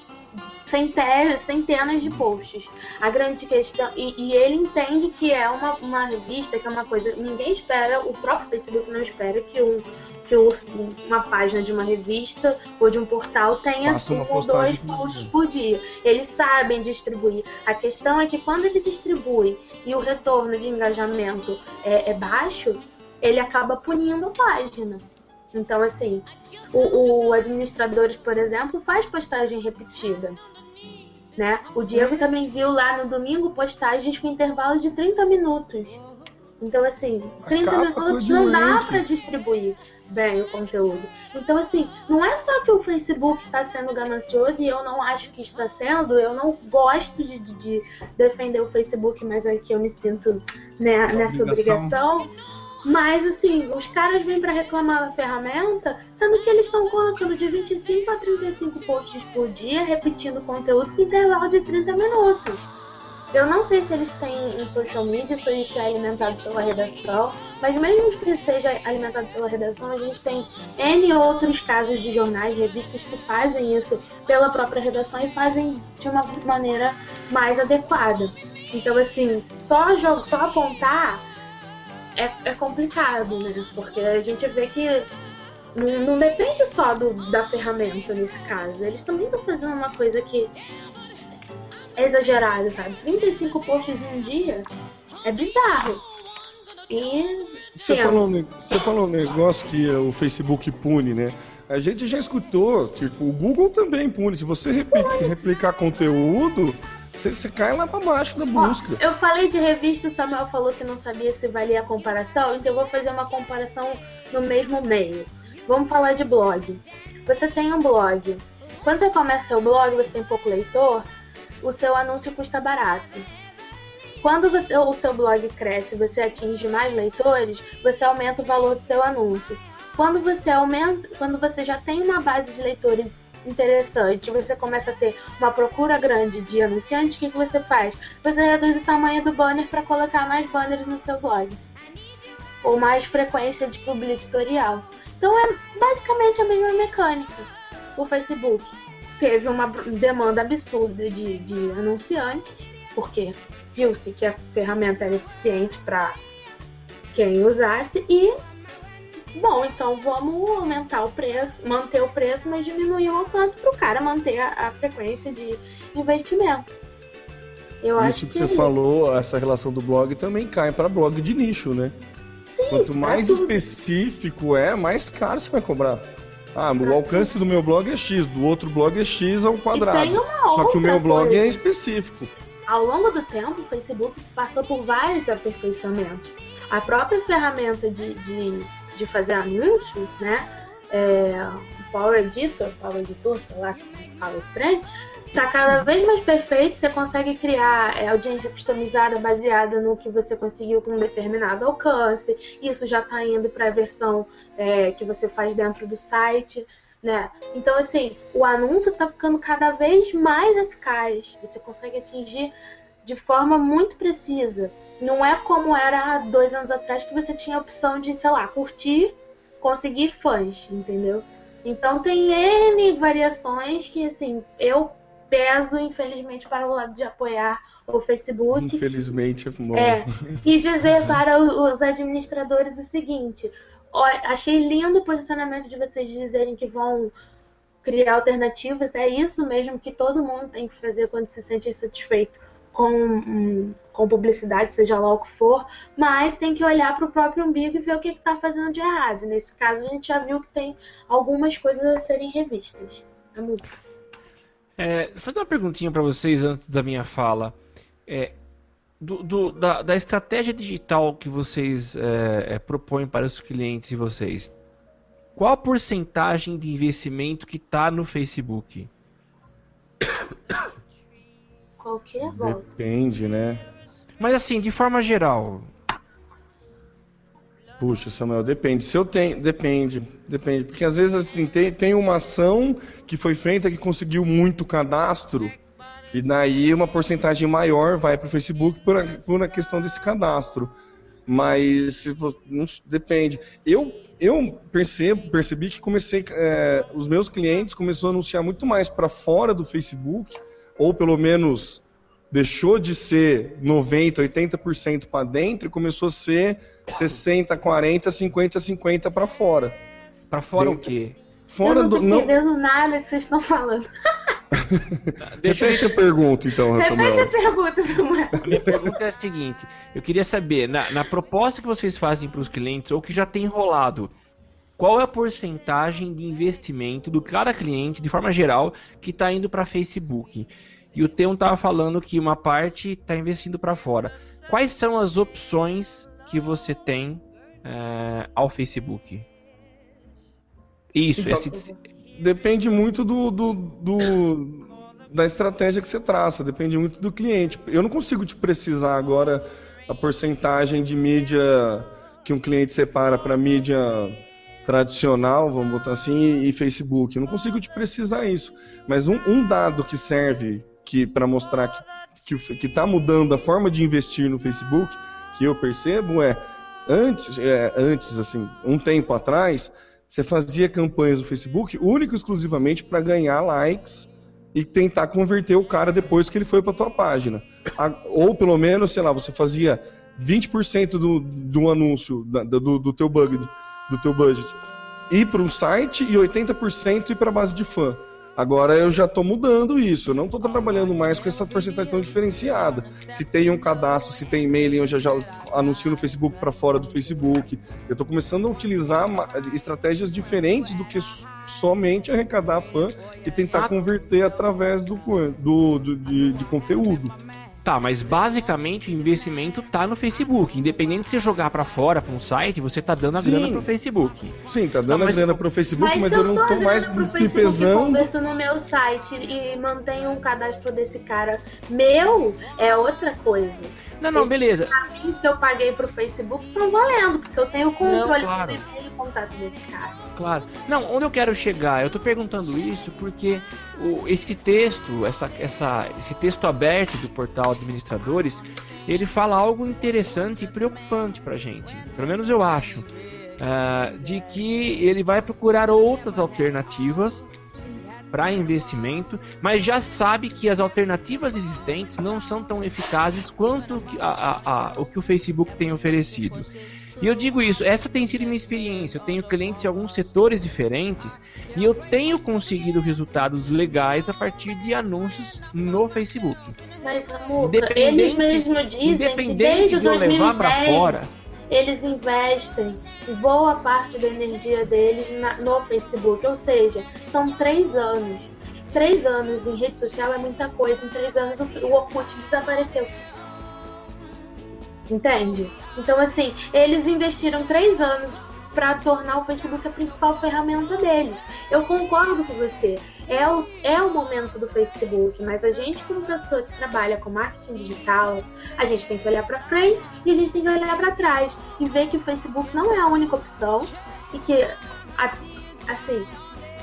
centenas, centenas de posts. A grande questão. E, e ele entende que é uma, uma revista, que é uma coisa. Ninguém espera, o próprio Facebook não espera que, um, que uma página de uma revista ou de um portal tenha um ou dois posts por dia. Eles sabem distribuir. A questão é que quando ele distribui e o retorno de engajamento é, é baixo, ele acaba punindo a página. Então, assim, o, o administradores, por exemplo, faz postagem repetida. Né? O Diego também viu lá no domingo postagens com intervalo de 30 minutos. Então, assim, 30 Acaba com a minutos não dá para distribuir bem o conteúdo. Então, assim, não é só que o Facebook está sendo ganancioso e eu não acho que está sendo, eu não gosto de, de- de defender o Facebook, mas aqui eu me sinto né, nessa Obrigação. obrigação. Mas, assim, os caras vêm para reclamar da ferramenta, sendo que eles estão colocando de 25 a 35 posts por dia, repetindo conteúdo com intervalo de 30 minutos. Eu não sei se eles têm um social media, se isso é alimentado pela redação, mas mesmo que seja alimentado pela redação, a gente tem N outros casos de jornais, revistas que fazem isso pela própria redação e fazem de uma maneira mais adequada. Então, assim, só, só apontar é, é complicado, né? Porque a gente vê que não, não depende só do, da ferramenta nesse caso. Eles também estão fazendo uma coisa que é exagerada, sabe? 35 posts em um dia é bizarro. E Você falou, um você falou um negócio que o Facebook pune, né? A gente já escutou que o Google também pune. Se você repli- replicar conteúdo, você, você cai lá pra baixo da Ó, busca. eu falei de revista, o Samuel falou que não sabia se valia a comparação, então eu vou fazer uma comparação no mesmo meio. Vamos falar de blog. Você tem um blog. Quando você começa seu blog, você tem pouco leitor, o seu anúncio custa barato. Quando você- o seu blog cresce, você atinge mais leitores, você aumenta o valor do seu anúncio. Quando você aumenta, quando você já tem uma base de leitores interessante, você começa a ter uma procura grande de anunciantes, o que, que você faz? Você reduz o tamanho do banner para colocar mais banners no seu blog. Ou mais frequência de publi editorial. Então é basicamente a mesma mecânica. O Facebook teve uma demanda absurda de, de anunciantes, porque viu-se que a ferramenta era eficiente para quem usasse e bom, então vamos aumentar o preço, manter o preço, mas diminuir o alcance para o cara manter a, a frequência de investimento. Eu acho Isso que que você é falou, essa relação do blog também cai para blog de nicho, né? Sim, Quanto é mais específico é, mais caro você vai cobrar. Ah, o alcance do meu blog é X, do outro blog é X ao quadrado. Só que o meu blog coisa. é específico. Ao longo do tempo, o Facebook passou por vários aperfeiçoamentos. A própria ferramenta de, de, de fazer anúncio, né? É, o Power Editor, Power Editor, sei lá fala o trem, tá cada vez mais perfeito. Você consegue criar é, audiência customizada baseada no que você conseguiu com um determinado alcance. Isso já tá indo para a versão é, que você faz dentro do site. Né? Então, assim, o anúncio está ficando cada vez mais eficaz. Você consegue atingir de forma muito precisa. Não é como era há dois anos atrás que você tinha a opção de, sei lá, curtir, conseguir fãs, entendeu? Então tem N variações que, assim, eu peso, infelizmente, para o lado de apoiar o Facebook. Infelizmente é bom. É, e dizer para os administradores o seguinte: ó, achei lindo o posicionamento de vocês dizerem que vão criar alternativas. É isso mesmo que todo mundo tem que fazer quando se sente insatisfeito com, hum, com publicidade, seja lá o que for. Mas tem que olhar para o próprio umbigo e ver o que está fazendo de errado. Nesse caso, a gente já viu que tem algumas coisas a serem revistas. É muito. É, vou fazer uma perguntinha para vocês antes da minha fala. É, do- do- da, da estratégia digital que vocês é, é, propõem para os clientes de vocês, qual a porcentagem de investimento que está no Facebook? Qualquer volta. Depende, né? Mas assim, de forma geral, Puxa, Samuel, depende. Se eu tenho. Depende. Depende. Porque às vezes assim, tem, tem uma ação que foi feita que conseguiu muito cadastro. E daí uma porcentagem maior vai para o Facebook por, por a questão desse cadastro. Mas não depende. Eu, eu percebo, percebi que comecei. é, os meus clientes começaram a anunciar muito mais para fora do Facebook, ou pelo menos deixou de ser 90, 80% para dentro e começou a ser 60, 40, 50, 50 para fora. pra fora Dentro. o quê? Fora eu não tô do não. entendendo nada que vocês estão falando. Deixa, Repete a pergunta então, Repete a Samuel. pergunta, Samuel. A minha pergunta é a seguinte: eu queria saber, na, na proposta que vocês fazem para os clientes, ou que já tem rolado, qual é a porcentagem de investimento do cada cliente, de forma geral, que está indo para Facebook? E o Teon estava falando que uma parte está investindo para fora. Quais são as opções que você tem eh, ao Facebook? Isso, Então, esse- Depende muito do, do- do- da estratégia que você traça, depende muito do cliente. Eu não consigo te precisar agora a porcentagem de mídia que um cliente separa para mídia tradicional, vamos botar assim, e Facebook. Eu não consigo te precisar isso. Mas um, um dado que serve que para mostrar que está que, tá mudando a forma de investir no Facebook, que eu percebo, é antes, é, antes assim, um tempo atrás, você fazia campanhas no Facebook único e exclusivamente para ganhar likes e tentar converter o cara depois que ele foi para tua página. A- ou pelo menos, sei lá, você fazia 20% do, do anúncio da- do, do teu budget, do teu budget ir para um site e 80% ir para base de fã. Agora eu já estou mudando isso, eu não estou trabalhando mais com essa porcentagem tão diferenciada. Se tem um cadastro, se tem e-mail, eu já, já anuncio no Facebook para fora do Facebook. Eu estou começando a utilizar estratégias diferentes do que somente arrecadar fã e tentar Ah. converter através do, do, do- de, de conteúdo. Tá, mas basicamente o investimento tá no Facebook. Independente de você jogar pra fora, pra um site, você tá dando a Sim. grana pro Facebook. Sim, tá dando Não, mas- a grana pro Facebook, mas, se eu não tô mais me pesando. converto no meu site e mantenho um cadastro desse cara meu, é outra coisa. Não, não, beleza. Os que eu paguei pro Facebook estão valendo, porque eu tenho controle claro. do e-mail e contato desse cara. Claro. Não, onde eu quero chegar? Eu tô perguntando isso porque o- esse texto, essa, essa, esse texto aberto do portal Administradores, ele fala algo interessante e preocupante pra gente. Pelo menos eu acho. ah, de que ele vai procurar outras alternativas para investimento, mas já sabe que as alternativas existentes não são tão eficazes quanto a- a- a- o que o Facebook tem oferecido. E eu digo isso, essa tem sido minha experiência. Eu tenho clientes em alguns setores diferentes e eu tenho conseguido resultados legais a partir de anúncios no Facebook. Mas, Independente- eles mesmos dizem que Independente desde de eu levar pra 2010 fora, eles investem boa parte da energia deles na- no Facebook. Ou seja, são três anos. Três anos em rede social é muita coisa. Em três anos o, o Orkut desapareceu. Entende? Então, assim, eles investiram três anos para tornar o Facebook a principal ferramenta deles. Eu concordo com você. É o, é o momento do Facebook, mas a gente, como pessoa que trabalha com marketing digital, a gente tem que olhar para frente e a gente tem que olhar para trás e ver que o Facebook não é a única opção e que, assim,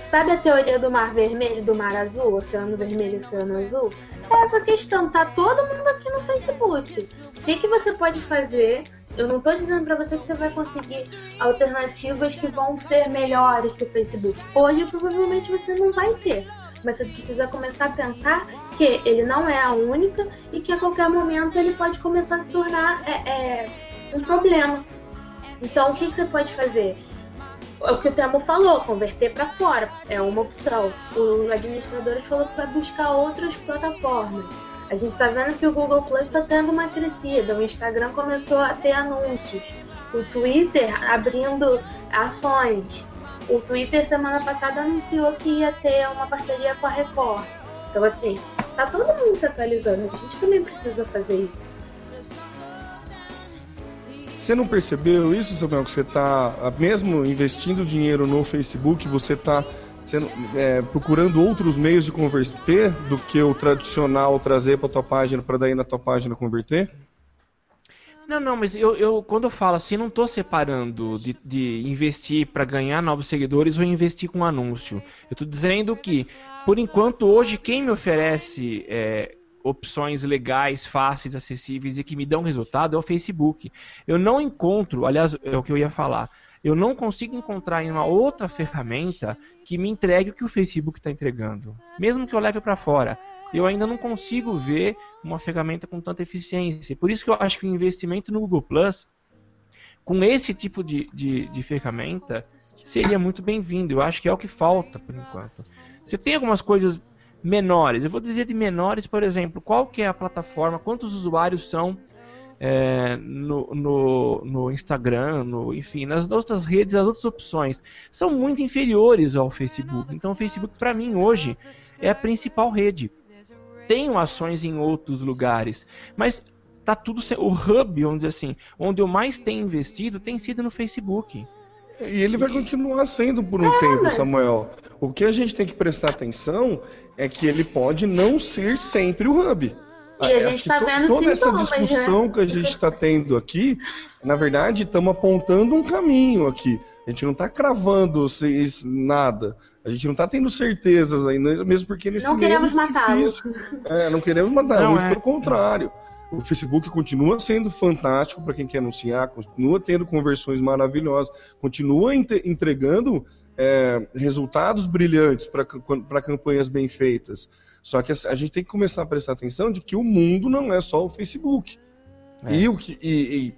sabe a teoria do mar vermelho e do mar azul, oceano vermelho e oceano azul? É essa questão, tá todo mundo aqui no Facebook. O que, que você pode fazer? Eu não tô dizendo para você que você vai conseguir alternativas que vão ser melhores que o Facebook. Hoje provavelmente você não vai ter. Mas você precisa começar a pensar que ele não é a única e que a qualquer momento ele pode começar a se tornar é, é, um problema. Então o que, que você pode fazer? É o que o Temo falou, converter para fora é uma opção. O administrador falou que vai buscar outras plataformas. A gente está vendo que o Google Plus está tendo uma crescida, o Instagram começou a ter anúncios, o Twitter abrindo ações. O Twitter semana passada anunciou que ia ter uma parceria com a Record. Então assim, tá todo mundo se atualizando, a gente também precisa fazer isso. Você não percebeu isso, Samuel, que você está, mesmo investindo dinheiro no Facebook, você está é, procurando outros meios de converter do que o tradicional trazer para tua página para daí na tua página converter? Não, não, mas eu, eu quando eu falo assim, não tô separando de, de investir para ganhar novos seguidores ou investir com anúncio. Eu tô dizendo que, por enquanto, hoje, quem me oferece é, opções legais, fáceis, acessíveis e que me dão resultado é o Facebook. Eu não encontro, aliás, é o que eu ia falar, eu não consigo encontrar em uma outra ferramenta que me entregue o que o Facebook está entregando, mesmo que eu leve para fora. Eu ainda não consigo ver uma ferramenta com tanta eficiência. Por isso que eu acho que o investimento no Google Plus, com esse tipo de, de, de ferramenta, seria muito bem-vindo. Eu acho que é o que falta por enquanto. Você tem algumas coisas menores. Eu vou dizer de menores, por exemplo, qual que é a plataforma, quantos usuários são é, no, no, no Instagram, no, enfim, nas outras redes, as outras opções são muito inferiores ao Facebook. Então, o Facebook, para mim, hoje, é a principal rede. Tenho ações em outros lugares, mas tá tudo o hub, vamos dizer assim, onde eu mais tenho investido tem sido no Facebook. E ele vai continuar sendo por um tempo, Samuel. O que a gente tem que prestar atenção é que ele pode não ser sempre o hub. E a gente tá to- vendo toda essa sintomas, né? discussão que a gente está tendo aqui, na verdade, estamos apontando um caminho aqui. A gente não está cravando nada. A gente não está tendo certezas ainda, mesmo porque nesse Não meio é queremos muito matá-lo. difícil. É, não queremos matar, Não, muito é. pelo contrário. O Facebook continua sendo fantástico para quem quer anunciar, continua tendo conversões maravilhosas, continua entregando é, resultados brilhantes para campanhas bem feitas. Só que a gente tem que começar a prestar atenção de que o mundo não é só o Facebook. É. E, o que, e-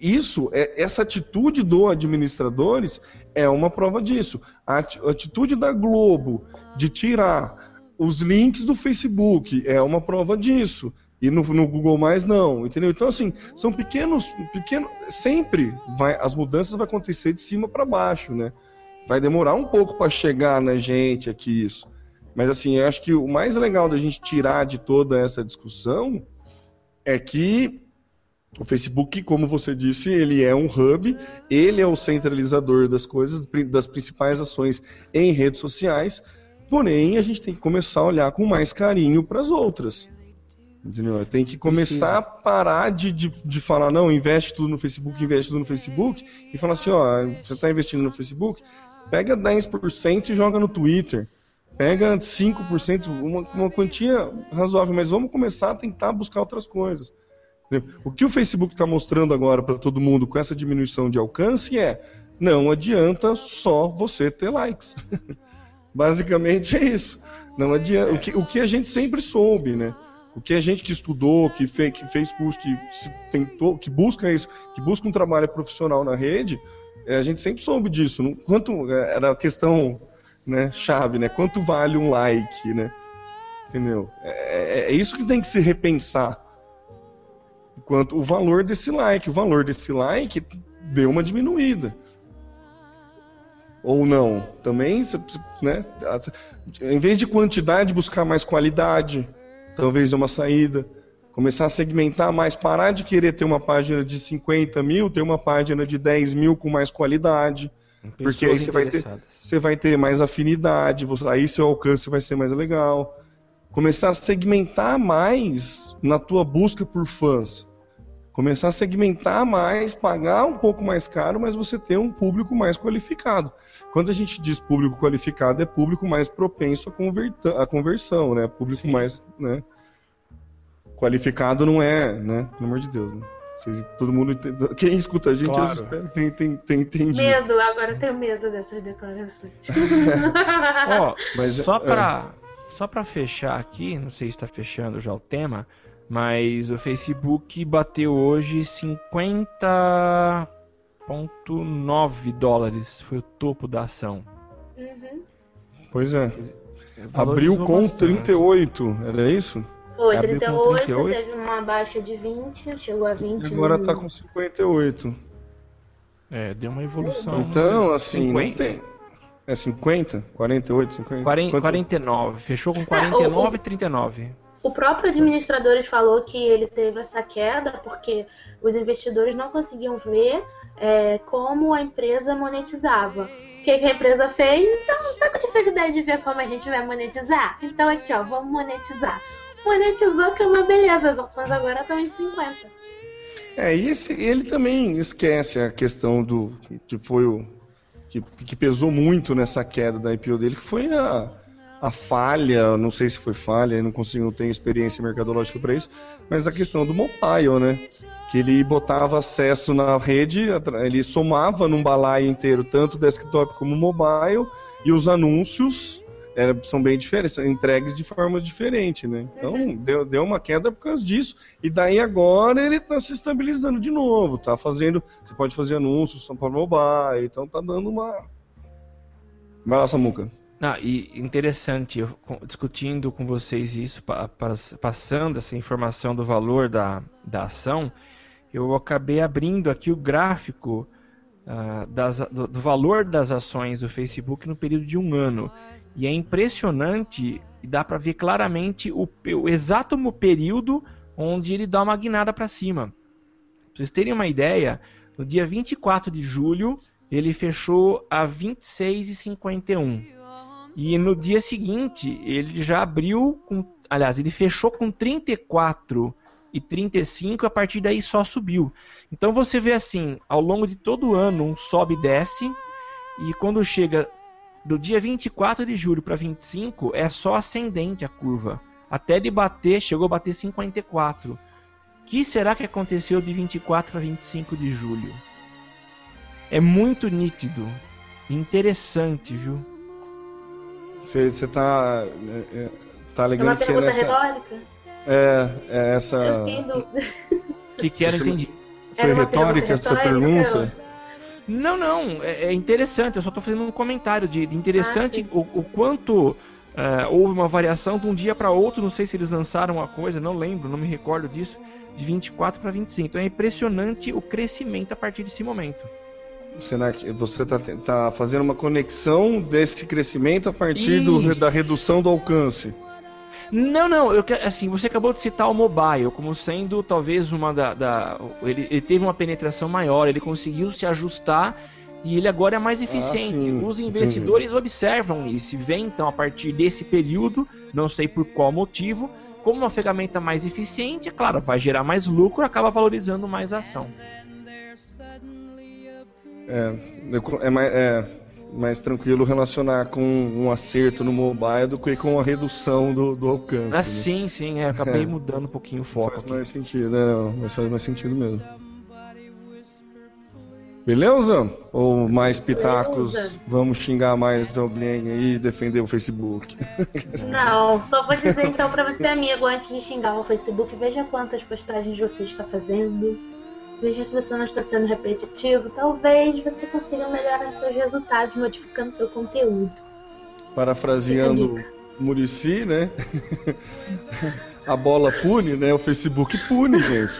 e isso, é, essa atitude do administradores é uma prova disso. A atitude da Globo de tirar os links do Facebook é uma prova disso. E no, no Google Mais não, entendeu? Então assim, são pequenos, pequeno, sempre vai, as mudanças vão acontecer de cima para baixo, né? Vai demorar um pouco para chegar na gente aqui isso. Mas assim, eu acho que o mais legal da gente tirar de toda essa discussão é que o Facebook, como você disse, ele é um hub, ele é o centralizador das coisas, das principais ações em redes sociais, porém a gente tem que começar a olhar com mais carinho para as outras. Entendeu? Tem que começar a parar de, de, de falar, não, investe tudo no Facebook, investe tudo no Facebook, e falar assim, ó, você está investindo no Facebook, pega 10% e joga no Twitter. Pega 5%, uma, uma quantia razoável, mas vamos começar a tentar buscar outras coisas. O que o Facebook está mostrando agora para todo mundo com essa diminuição de alcance é não adianta só você ter likes. Basicamente é isso. Não adianta. O que, o que a gente sempre soube, né? O que a gente que estudou, que fez, que fez curso, que tentou, que busca isso, que busca um trabalho profissional na rede, é, a gente sempre soube disso. Não- Quanto é, era a questão né, chave, né? Quanto vale um like, né? Entendeu? É, é- é isso que tem que se repensar. Quanto o valor desse like, o valor desse like deu uma diminuída. Ou não. Também, né? Em vez de quantidade, buscar mais qualidade. Talvez uma saída. Começar a segmentar mais, parar de querer ter uma página de 50 mil, ter uma página de 10 mil com mais qualidade. Porque aí você vai ter, você vai ter mais afinidade, você- aí seu alcance vai ser mais legal. Começar a segmentar mais na tua busca por fãs. Começar a segmentar mais, pagar um pouco mais caro, mas você ter um público mais qualificado. Quando a gente diz público qualificado, é público mais propenso a, converta- a conversão, né? Público Sim. mais, né? Qualificado não é, né? Pelo amor de Deus, né? Vocês- todo mundo entende- Quem escuta a gente, Claro. eu espero que tem, tem, tem entendido. Medo, agora eu tenho medo dessas declarações. Ó, Mas é- só é. pra, só pra fechar aqui, não sei se está fechando já o tema, mas o Facebook bateu hoje 50,9 dólares. Foi o topo da ação. Uhum. Pois é. Valorizou Abriu com bastante. 38, era isso? Foi com 38, 38. teve uma baixa de 20, chegou a 20. E agora no- tá com 58. É, deu uma evolução. Então, assim, não 50. tem. É 50? 48, 50? 40, Quanto- 49. Fechou com É, o- 49 e 39. O próprio administrador falou que ele teve essa queda porque os investidores não conseguiam ver é, como a empresa monetizava. Porque que, que a empresa fez, então tá com dificuldade de ver como a gente vai monetizar. Então aqui, ó, vamos monetizar. Monetizou que é uma beleza, as ações agora estão em 50. É, e esse, ele também esquece a questão do. que foi o. que, que pesou muito nessa queda da IPO dele, que foi a, a falha, não sei se foi falha, não consigo, não tenho experiência mercadológica para isso, mas a questão do mobile, né? Que ele botava acesso na rede, ele somava num balaio inteiro, tanto desktop como mobile, e os anúncios era- são bem diferentes, são entregues de forma diferente, né? Então deu, deu uma queda por causa disso. E daí agora ele está se estabilizando de novo, tá fazendo. Você pode fazer anúncios só para mobile, então tá dando uma. Vai lá, Samuca. Ah, e interessante, eu, discutindo com vocês isso, pa- pas- passando essa informação do valor da, da ação, eu acabei abrindo aqui o gráfico ah, das- do, do valor das ações do Facebook no período de um ano. E é impressionante, e dá para ver claramente o, o exato período onde ele dá uma guinada para cima. Pra vocês terem uma ideia, no dia 24 de julho, ele fechou a 26,51. E no dia seguinte, ele já abriu com. Aliás, ele fechou com 34 e 35, a partir daí só subiu. Então você vê assim, ao longo de todo o ano, um sobe e desce, e quando chega do dia 24 de julho para 25, é só ascendente a curva. Até ele bater, chegou a bater 54. O que será que aconteceu de 24 a 25 de julho? É muito nítido. Interessante, viu? Você, você tá. é, é, tá É uma que pergunta nessa. retórica? É, é essa. Eu fiquei em dúvida. O que, que era? Entendi. Foi retórica pergunta essa retórica? pergunta? Não, não, é, é interessante. Eu só estou fazendo um comentário de, de interessante Ah, o, o quanto é, houve uma variação de um dia para outro. Não sei se eles lançaram uma coisa, não lembro, não me recordo disso. De 24 para 25. Então é impressionante o crescimento a partir desse momento. Que você tá, te- tá fazendo uma conexão desse crescimento a partir do- da redução do alcance? Não, não, eu assim, você acabou de citar o mobile como sendo talvez uma da. da- ele, ele teve uma penetração maior, ele conseguiu se ajustar e ele agora é mais eficiente. sim, Os investidores observam isso e veem então a partir desse período, não sei por qual motivo, como uma ferramenta mais eficiente, é claro, vai gerar mais lucro, acaba valorizando mais a ação. É, é mais, é mais tranquilo relacionar com um acerto no mobile do que com a redução do, do alcance. Ah, né? sim, sim, é, acabei É. mudando um pouquinho o foco Faz aqui. mais sentido, né? Não, mas faz mais sentido mesmo. Beleza? Ou mais pitacos? Beleza. Vamos xingar mais alguém aí e defender o Facebook. Não, só vou dizer então pra você, amigo, antes de xingar o Facebook, veja quantas postagens você está fazendo. Veja se você não está sendo repetitivo. Talvez você consiga melhorar seus resultados modificando seu conteúdo. Parafraseando Murici, né? A bola pune, né? O Facebook pune, gente.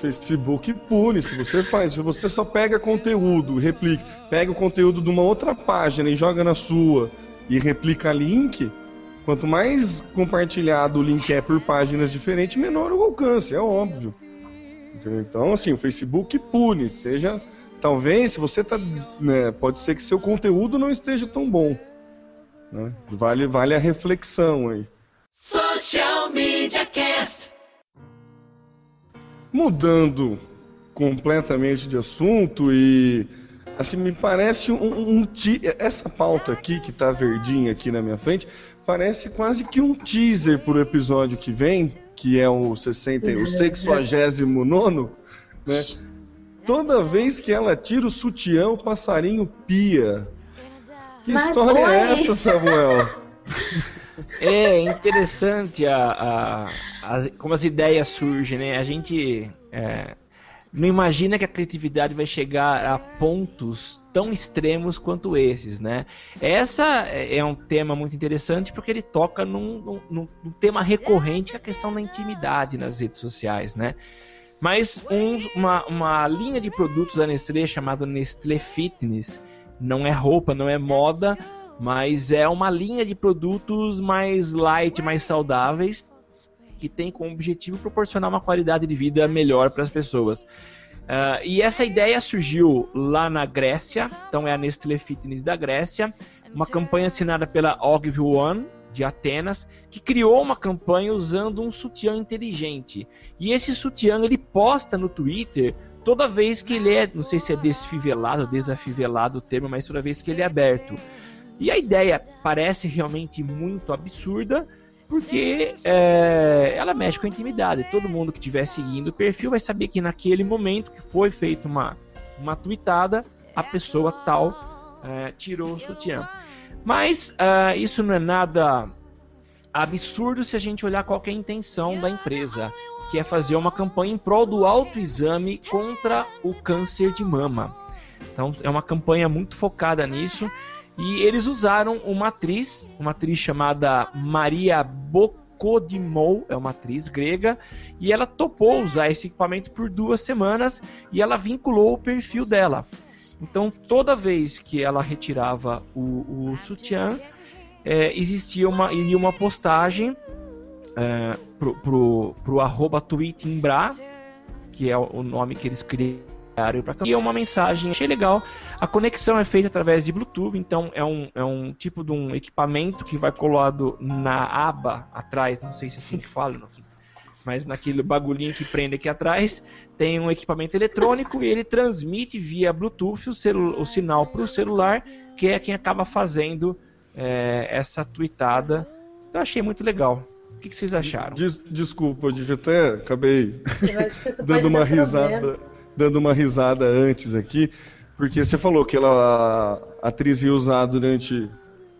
Facebook pune. Se você faz, se você só pega conteúdo, replica, pega o conteúdo de uma outra página e joga na sua e replica link, quanto mais compartilhado o link é por páginas diferentes, menor o alcance, é óbvio. Entendeu? Então, assim, o Facebook pune, seja talvez se você tá, né, pode ser que seu conteúdo não esteja tão bom. né? Vale, vale a reflexão aí. Social Media Cast. Mudando completamente de assunto e assim me parece um, um essa pauta aqui que tá verdinha aqui na minha frente parece quase que um teaser pro episódio que vem, que é o 60, o 69 né? Toda vez que ela tira o sutiã, o passarinho pia. Que Mas história é oi. essa, Samuel? É interessante a, a- as- como as ideias surgem, né? A gente é, não imagina que a criatividade vai chegar a pontos tão extremos quanto esses, né? Essa é um tema muito interessante porque ele toca num- num- num tema recorrente que é a questão da intimidade nas redes sociais, né? Mas um- uma, uma linha de produtos da Nestlé chamada Nestlé Fitness não é roupa, não é moda, mas é uma linha de produtos mais light, mais saudáveis, que tem como objetivo proporcionar uma qualidade de vida melhor para as pessoas. Uh, e essa ideia surgiu lá na Grécia, então é a Nestlé Fitness da Grécia, uma campanha assinada pela Ogilvy One de Atenas, que criou uma campanha usando um sutiã inteligente. E esse sutiã ele posta no Twitter toda vez que ele é, não sei se é desfivelado, desafivelado o termo, mas toda vez que ele é aberto. E a ideia parece realmente muito absurda, porque é, ela mexe com a intimidade. Todo mundo que estiver seguindo o perfil vai saber que naquele momento que foi feita uma, uma tweetada, a pessoa tal é, tirou o sutiã. Mas uh, isso não é nada absurdo se a gente olhar qual é a intenção da empresa, que é fazer uma campanha em prol do autoexame contra o câncer de mama. Então é uma campanha muito focada nisso e eles usaram uma atriz, uma atriz chamada Maria Bocodimou, é uma atriz grega, e ela topou usar esse equipamento por duas semanas e ela vinculou o perfil dela. Então, toda vez que ela retirava o, o sutiã, é, existia uma, iria uma postagem é, pro, pro, pro arroba tweetimbra, que é o nome que eles criaram e é uma mensagem, achei legal. A conexão é feita através de Bluetooth, então é um, é um tipo de um equipamento que vai colado na aba atrás, não sei se é assim que fala, mas naquele bagulhinho que prende aqui atrás, tem um equipamento eletrônico e ele transmite via Bluetooth o, celu o sinal para o celular, que é quem acaba fazendo é, essa tweetada. Então achei muito legal. O que, que vocês acharam? Des desculpa, eu devia até acabei dando uma risada. Problema dando uma risada antes aqui, porque você falou que ela, a atriz ia usar durante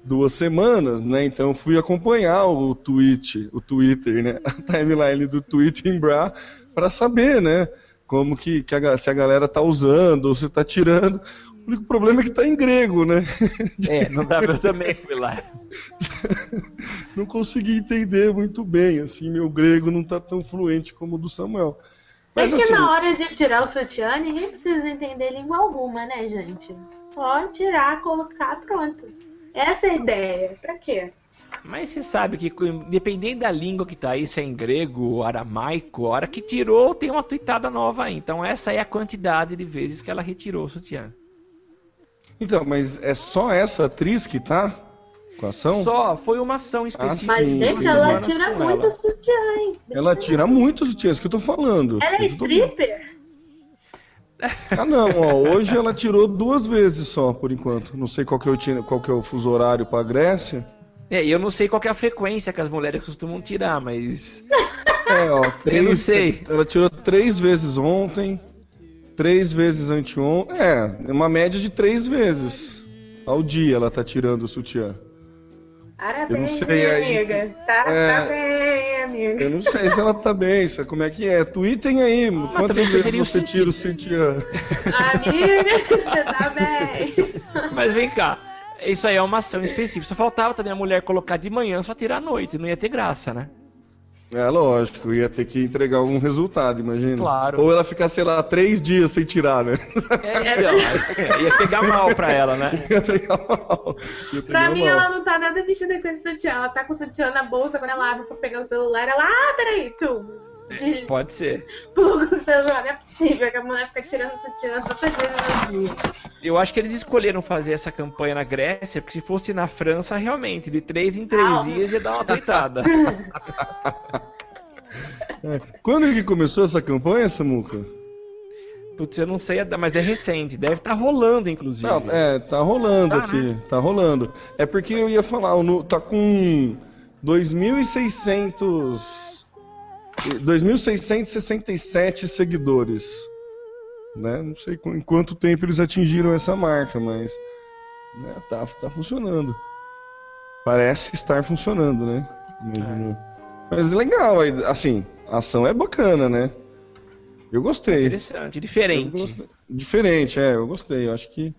duas semanas, né? Então fui acompanhar o tweet, o Twitter, né? A timeline do tweet em Bra para saber, né? Como que, que a, se a galera tá usando ou se tá tirando. O único problema é que tá em grego, né? É, não dá eu também fui lá. não consegui entender muito bem, assim, meu grego não tá tão fluente como o do Samuel. Mas é que assim... na hora de tirar o sutiã, ninguém precisa entender língua alguma, né, gente? Só tirar, colocar, pronto. Essa é a ideia. Pra quê? Mas você sabe que, dependendo da língua que tá aí, se é em grego, aramaico, a hora que tirou, tem uma tuitada nova aí. Então essa é a quantidade de vezes que ela retirou o sutiã. Então, mas é só essa atriz que tá? Com ação? Só, foi uma ação específica. Ah, Mas, gente, ela tira muito ela. sutiã, hein? Ela tira muito sutiã, é isso que eu tô falando. Ela é stripper? Ah não, ó, hoje ela tirou duas vezes só, por enquanto. Não sei qual que, é o, qual que é o fuso horário pra Grécia. É, e eu não sei qual que é a frequência que as mulheres costumam tirar, mas... É, ó, três, eu não sei. Ela tirou três vezes ontem, três vezes anteontem. É, uma média de três vezes ao dia ela tá tirando o sutiã. Parabéns, eu não sei aí. amiga. Tá, é, tá bem, amiga. Eu não sei se ela tá bem, como é que é. Tweetem aí, ah, quantas vezes você tira o sutiã? Amiga, você tá bem. Mas vem cá, isso aí é uma ação específica. Só faltava também a mulher colocar de manhã só tirar à noite, não ia ter graça, né? É lógico, ia ter que entregar algum resultado, imagina. Claro. Ou ela ficar, sei lá, três dias sem tirar, né? É, então, é, ia pegar mal pra ela, né? Ia pegar mal. Ia pegar pra mim, mal. ela não tá nada vestida com esse sutiã. Ela tá com o sutiã na bolsa, quando ela abre pra pegar o celular, ela, ah, peraí, tu. De... Pode ser. Pluga o celular, não é possível que a mulher fica tirando sutiã tantas vezes no dia. Eu acho que eles escolheram fazer essa campanha na Grécia, porque se fosse na França, realmente, de três em três ah, dias ia dar uma deitada. É. Quando que começou essa campanha, Samuca? Putz, eu não sei, mas é recente. Deve estar tá rolando, inclusive. Não, é, tá rolando tá, aqui. Né? Tá rolando. É porque eu ia falar, tá com 2.600... 2.667 seguidores. Né? Não sei em quanto tempo eles atingiram essa marca, mas né, tá, tá funcionando. Parece estar funcionando, né? Imagino. É. Mas legal, assim, a ação é bacana, né? Eu gostei. Interessante, diferente. Gostei. Diferente, é, eu gostei. Eu acho que.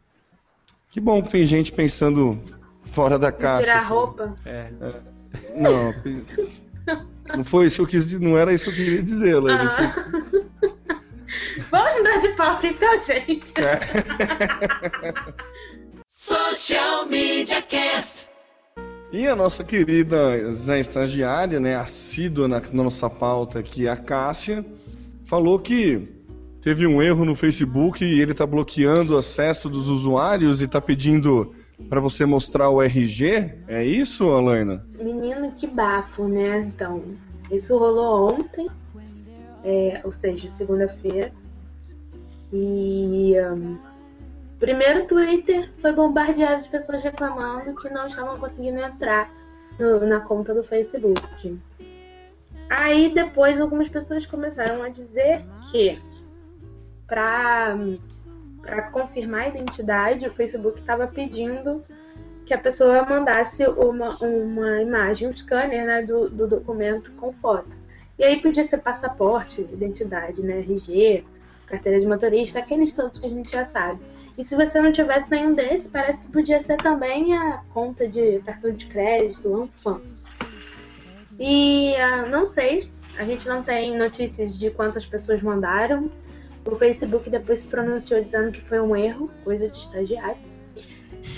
Que bom que tem gente pensando fora da caixa. Tirar assim. roupa. É. é. Não. não foi isso que eu quis dizer, não era isso que eu queria dizer, Leila. Ah. Vamos mudar de pauta então, gente. É. Social Media Cast. E a nossa querida Zé Estagiária, né, assídua na, na nossa pauta aqui, a Cássia, falou que teve um erro no Facebook e ele está bloqueando o acesso dos usuários e está pedindo para você mostrar o RG. É isso, Alaina? Menino, que bafo, né? Então, isso rolou ontem, é, ou seja, segunda-feira. E um, primeiro Twitter foi bombardeado de pessoas reclamando que não estavam conseguindo entrar no, na conta do Facebook. Aí depois algumas pessoas começaram a dizer que para para confirmar a identidade, o Facebook estava pedindo que a pessoa mandasse uma, uma imagem, um scanner né, do, do documento com foto. E aí podia ser passaporte, identidade, né, RG, carteira de motorista, aqueles todos que a gente já sabe. E se você não tivesse nenhum desses, parece que podia ser também a conta de cartão de crédito, ANFAM. E uh, não sei, a gente não tem notícias de quantas pessoas mandaram. O Facebook depois se pronunciou dizendo que foi um erro, coisa de estagiário.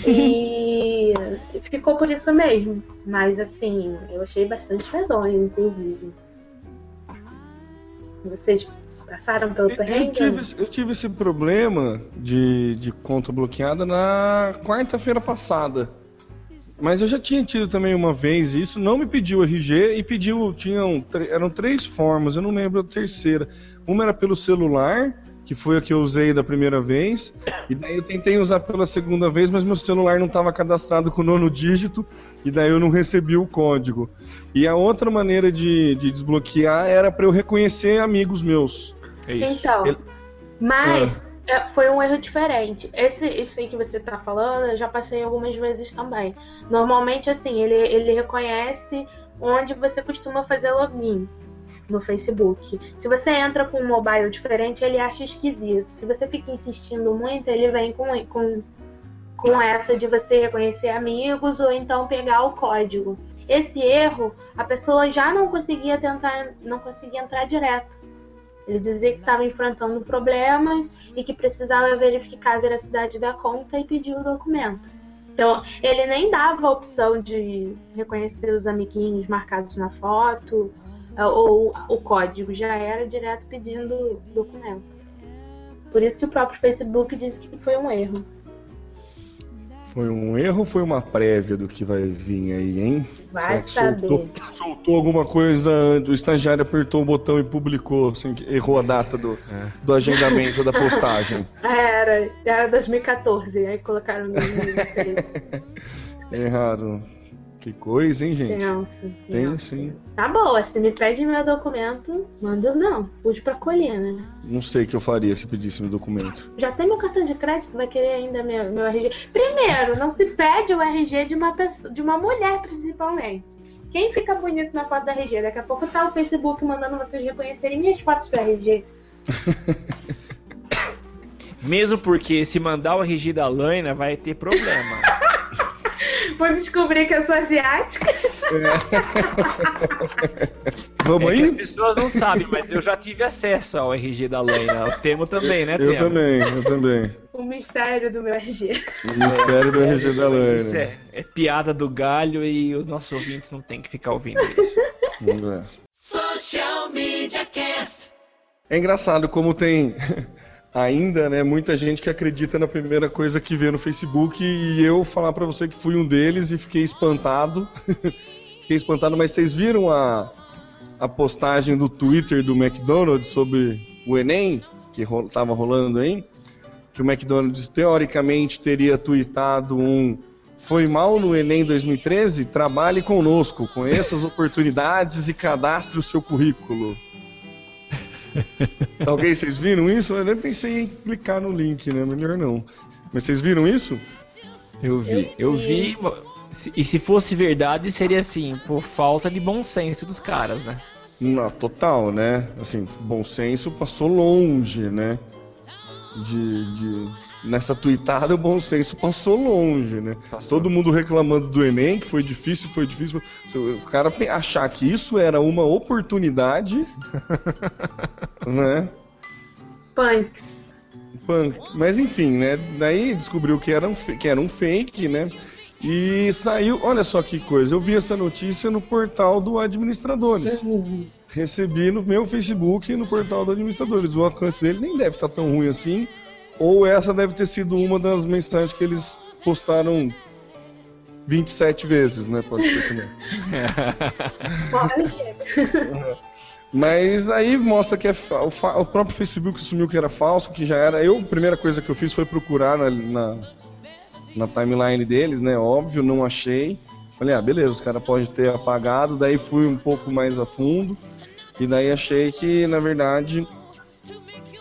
E ficou por isso mesmo. Mas assim, eu achei bastante medonho, inclusive. Vocês passaram pelo perrengue? Eu tive, eu tive esse problema de, de conta bloqueada na quarta-feira passada. Mas eu já tinha tido também uma vez isso, não me pediu RG e pediu, tinham, eram três formas, eu não lembro a terceira. Uma era pelo celular, que foi a que eu usei da primeira vez, e daí eu tentei usar pela segunda vez, mas meu celular não estava cadastrado com o nono dígito, e daí eu não recebi o código. E a outra maneira de, de desbloquear era para eu reconhecer amigos meus. É isso. Então, Ele- mas é, foi um erro diferente. Esse, isso aí que você tá falando, eu já passei algumas vezes também. Normalmente, assim, ele, ele reconhece onde você costuma fazer login no Facebook. Se você entra com um mobile diferente, ele acha esquisito. Se você fica insistindo muito, ele vem com, com, com essa de você reconhecer amigos ou então pegar o código. Esse erro, a pessoa já não conseguia tentar, não conseguia entrar direto. Ele dizia que estava enfrentando problemas e que precisava verificar a veracidade da conta e pediu o documento. Então, ele nem dava a opção de reconhecer os amiguinhos marcados na foto ou o código, já era direto pedindo o documento. Por isso que o próprio Facebook disse que foi um erro. Foi um erro ou foi uma prévia do que vai vir aí, hein? Vai Será que saber. soltou, soltou alguma coisa, o estagiário apertou o botão e publicou, assim, errou a data do, do agendamento da postagem. Era, era 2014, aí colocaram 2013. Errado. Que coisa, hein, gente? Tenso, Tem tenso. sim. Tá boa, se me pede meu documento, manda não. Pude pra colher, né? Não sei o que eu faria se pedisse meu documento. Já tem meu cartão de crédito, vai querer ainda meu, meu RG. Primeiro, não se pede o RG de uma pessoa, de uma mulher principalmente. Quem fica bonito na foto do RG? Daqui a pouco tá o Facebook mandando vocês reconhecerem minhas fotos do RG. Mesmo porque se mandar o RG da Laina vai ter problema. Vou descobrir que eu sou asiática. Vamos É que as aí? pessoas não sabem, mas eu já tive acesso ao RG da Laina. O Temo também, né, Eu Temo? também, eu também. O mistério do meu RG. O mistério do RG da Lana. é, é piada do galho e os nossos ouvintes não tem que ficar ouvindo isso. Vamos ver. Social Media Cast. É engraçado como tem ainda, né, muita gente que acredita na primeira coisa que vê no Facebook e eu falar pra você que fui um deles e fiquei espantado. fiquei espantado, mas vocês viram a, a postagem do Twitter do McDonald's sobre o Enem, que ro tava rolando aí? Que o McDonald's teoricamente teria tweetado um foi mal no Enem 2013? Trabalhe conosco, conheça as oportunidades e cadastre o seu currículo. Alguém, vocês viram isso? Eu nem pensei em clicar no link, né? Melhor não. Mas vocês viram isso? Eu vi, eu vi. E se fosse verdade, seria assim, por falta de bom senso dos caras, né? Não, total, né? Assim, bom senso passou longe, né? De, de- Nessa tweetada, o bom senso passou longe, né? Passou. Todo mundo reclamando do Enem, que foi difícil, foi difícil. Se O cara achar que isso era uma oportunidade, né? Punks. Punk. Mas enfim, né? Daí descobriu que era um, que era um fake, né? E saiu, olha só que coisa, eu vi essa notícia no portal do Administradores. Recebi no meu Facebook e no portal do Administradores. O alcance dele nem deve estar tão ruim assim, ou essa deve ter sido uma das mensagens que eles postaram 27 vezes, né? Pode ser também. Mas aí mostra que é o próprio Facebook assumiu que era falso, que já era. Eu, a primeira coisa que eu fiz foi procurar na, na, na timeline deles, né? Óbvio, não achei. Falei, ah, beleza, os caras podem ter apagado. Daí fui um pouco mais a fundo. E daí achei que, na verdade,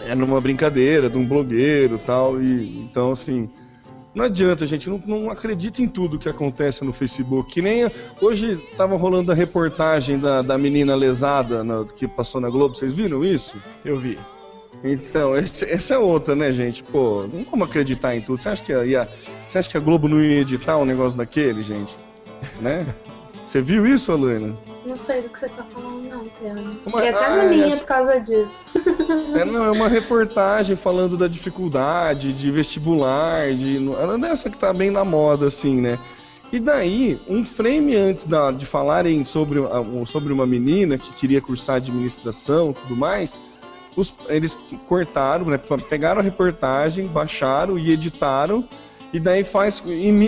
era uma brincadeira de um blogueiro tal. E então, assim. Não adianta, gente, não, não acredita em tudo que acontece no Facebook. Que nem hoje tava rolando a reportagem da, da menina lesada na- que passou na Globo. Vocês viram isso? Eu vi. Então, esse- essa é outra, né, gente? Pô, não como acreditar em tudo. Você acha que ia- você acha que a Globo não ia editar um negócio daquele, gente? Né? Você viu isso, Alana? Não sei do que você tá falando, não, Pedro. Uma- Fiquei até ah, linha essa- por causa disso. É, não, é uma reportagem falando da dificuldade de vestibular, de era dessa que tá bem na moda, assim, né? E daí, um frame antes da- de falarem sobre, a- um- sobre uma menina que queria cursar administração e tudo mais, os- eles cortaram, né, pegaram a reportagem, baixaram e editaram, e daí faz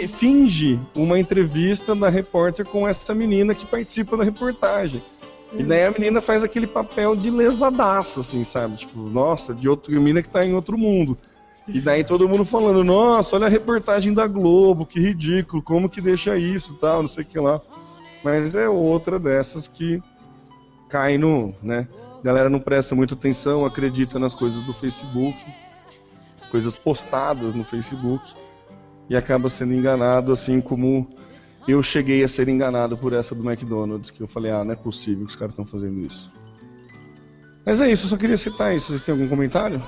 finge uma entrevista da repórter com essa menina que participa da reportagem. E daí a menina faz aquele papel de lesadaço, assim, sabe? Tipo, nossa, de outra menina que tá em outro mundo. E daí todo mundo falando, nossa, olha a reportagem da Globo, que ridículo, como que deixa isso tal, não sei o que lá. Mas é outra dessas que cai no, né? A galera não presta muita atenção, acredita nas coisas do Facebook, coisas postadas no Facebook, e acaba sendo enganado, assim como eu cheguei a ser enganado por essa do McDonald's, que eu falei, ah, não é possível que os caras estão fazendo isso. Mas é isso, eu só queria citar isso. Vocês têm algum comentário?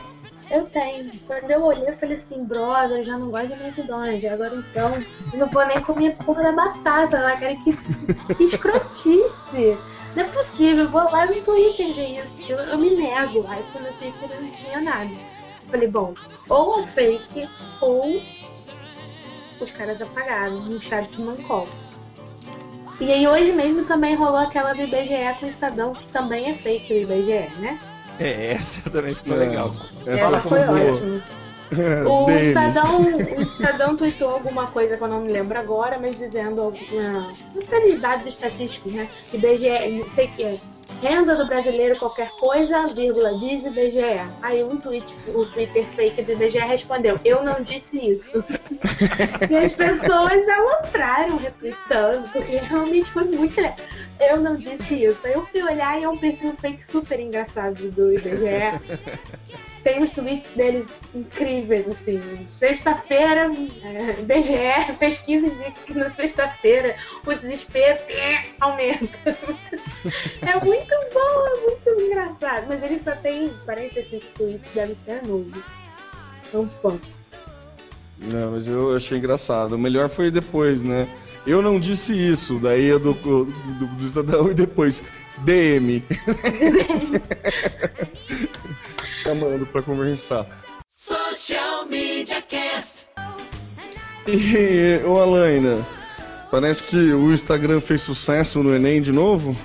Eu tenho. Quando eu olhei, eu falei assim, brother, eu já não gosto de McDonald's. Agora então, eu não vou nem comer porra da batata lá, cara. Que, que escrotice. Não é possível, eu vou lá no Twitter ver isso. Eu, eu me nego. Aí quando no Twitter não tinha nada. Eu falei, bom, ou é fake, ou os caras apagaram no chat de Mancol. E aí hoje mesmo também rolou aquela do IBGE com o Estadão, que também é fake o IBGE, né? É, essa também ficou É. legal. Essa, Ela foi ótima. O. Estadão, o Estadão tweetou alguma coisa que eu não me lembro agora, mas dizendo alguma. Aqueles dados estatísticos, né? IBGE, não sei o que é. Renda do brasileiro qualquer coisa, vírgula, diz IBGE. Aí um tweet, o Twitter fake do IBGE respondeu, eu não disse isso. e as pessoas alopraram retweetando, porque realmente foi muito. Eu não disse isso. Aí eu fui olhar e é um perfil fake super engraçado do IBGE. Tem uns tweets deles incríveis, assim. Sexta-feira, é, BGE, pesquisa indica que na sexta-feira o desespero é, aumenta. É muito bom, é muito engraçado. Mas ele só tem 45 tweets, deve ser novo. É um fã. Não, mas eu achei engraçado. O melhor foi depois, né? Eu não disse isso, daí é do, do, do Estadão e depois DM. Chamando pra conversar. Social Media Cast. E, ô Alaina, parece que o Instagram fez sucesso no Enem de novo?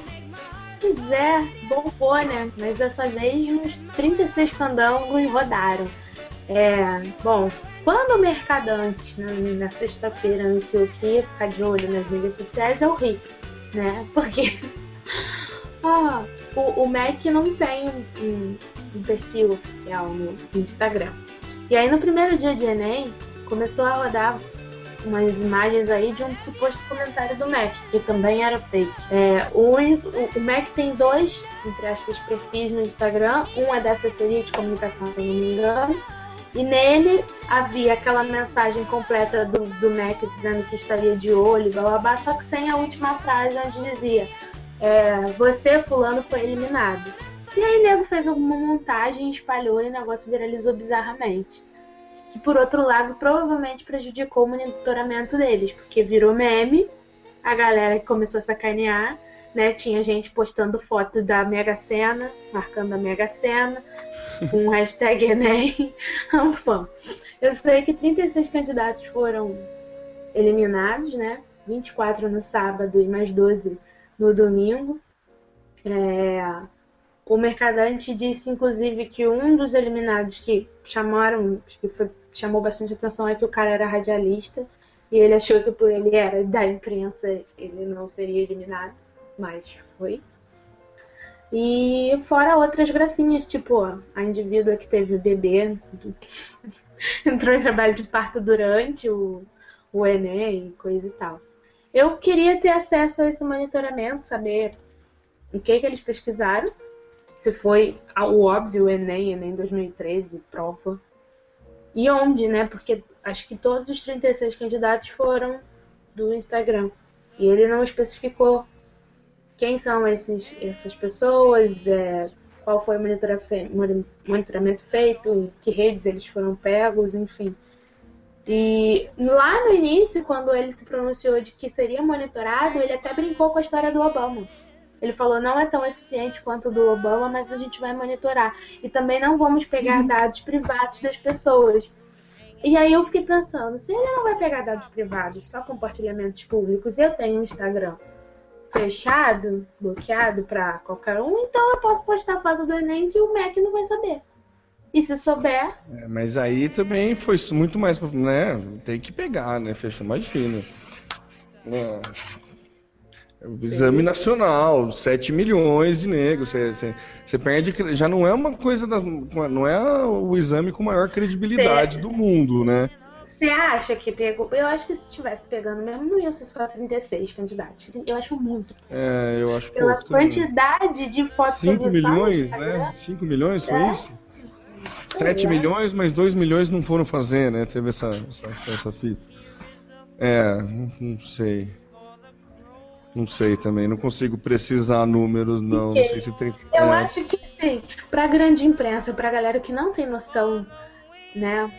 Pois é, bombou, né? Mas dessa vez uns 36 candangos rodaram. É, bom, quando o Mercadante, na, na sexta-feira, anunciou que ia ficar de olho nas mídias sociais, eu ri, né? Porque ah, o, o Mac não tem um, um perfil oficial no Instagram. E aí no primeiro dia de Enem, começou a rodar umas imagens aí de um suposto comentário do Mac, que também era fake. É, o, o Mac tem dois, entre aspas, perfis no Instagram. Um é da assessoria de comunicação, se eu não me engano. E nele havia aquela mensagem completa do, do Mac dizendo que estaria de olho, blá blá blá, só que sem a última frase onde dizia é, você, fulano, foi eliminado. E aí nego fez alguma montagem, espalhou e o negócio viralizou bizarramente que por outro lado provavelmente prejudicou o monitoramento deles, porque virou meme, a galera que começou a sacanear, né? Tinha gente postando foto da Mega Sena, marcando a Mega Sena, com o hashtag Enem, um fã. Eu sei que 36 candidatos foram eliminados, né? 24 no sábado e mais 12 no domingo. É, o Mercadante disse, inclusive, que um dos eliminados que chamaram, que foi, chamou bastante atenção é que o cara era radialista e ele achou que por ele era da imprensa ele não seria eliminado, mas foi. E fora outras gracinhas, tipo a indivídua que teve o bebê, entrou em trabalho de parto durante o, o Enem coisa e tal. Eu queria ter acesso a esse monitoramento, saber o que, que eles pesquisaram, se foi o óbvio Enem, Enem 2013, prova, e onde, né? Porque acho que todos os 36 candidatos foram do Instagram. E ele não especificou quem são esses, essas pessoas, é, qual foi o monitoramento feito, que redes eles foram pegos, enfim. E lá no início, quando ele se pronunciou de que seria monitorado, ele até brincou com a história do Obama. Ele falou: não é tão eficiente quanto o do Obama, mas a gente vai monitorar. E também não vamos pegar uhum. dados privados das pessoas. E aí eu fiquei pensando: se ele não vai pegar dados privados, só compartilhamentos públicos, eu tenho um Instagram fechado, bloqueado para qualquer um, então eu posso postar a foto do Enem que o Mac não vai saber. E se souber. É, mas aí também foi muito mais. Né? Tem que pegar, né? Fechou mais fino. É. O exame nacional, 7 milhões de negros. Você perde. Já não é uma coisa das. Não é o exame com maior credibilidade Cê, do mundo, né? Você acha que pegou? Eu acho que se estivesse pegando mesmo, não ia ser só 36 candidatos. Eu acho muito. É, eu acho Pela pouco. Pela quantidade também. de fotos 5 milhões, né? 5 milhões, foi é? isso? 7 é. milhões, mas 2 milhões não foram fazer, né? Teve essa, essa, essa fita. É, não sei. Não sei também, não consigo precisar números, não. Não sei se tem. Eu é. acho que, sim, pra grande imprensa, pra galera que não tem noção, né,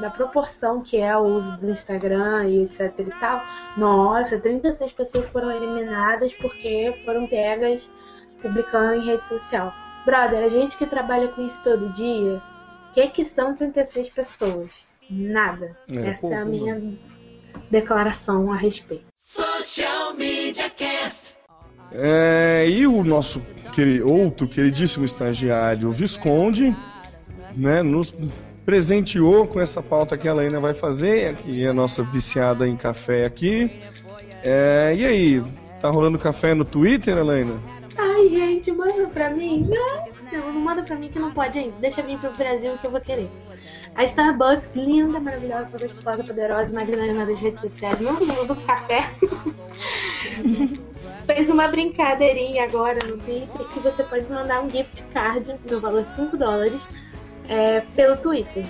da proporção que é o uso do Instagram e etc e tal, nossa, 36 pessoas foram eliminadas porque foram pegas publicando em rede social. Brother, a gente que trabalha com isso todo dia, o que, que são 36 pessoas? Nada. É, Essa é a minha. Não declaração a respeito. Social Media Cast. É, e o nosso querido, outro queridíssimo estagiário Visconde, né, nos presenteou com essa pauta que a Helena vai fazer, que é a nossa viciada em café aqui. É, e aí, tá rolando café no Twitter, Helena? Ai, gente, manda pra mim. Não, não manda pra mim que não pode ainda. Deixa vir pro Brasil que eu vou querer. A Starbucks, linda, maravilhosa, gostosa, poderosa, magnânima das redes sociais, no mundo do café, fez uma brincadeirinha agora no Twitter que você pode mandar um gift card no valor de 5 dólares é, pelo Twitter.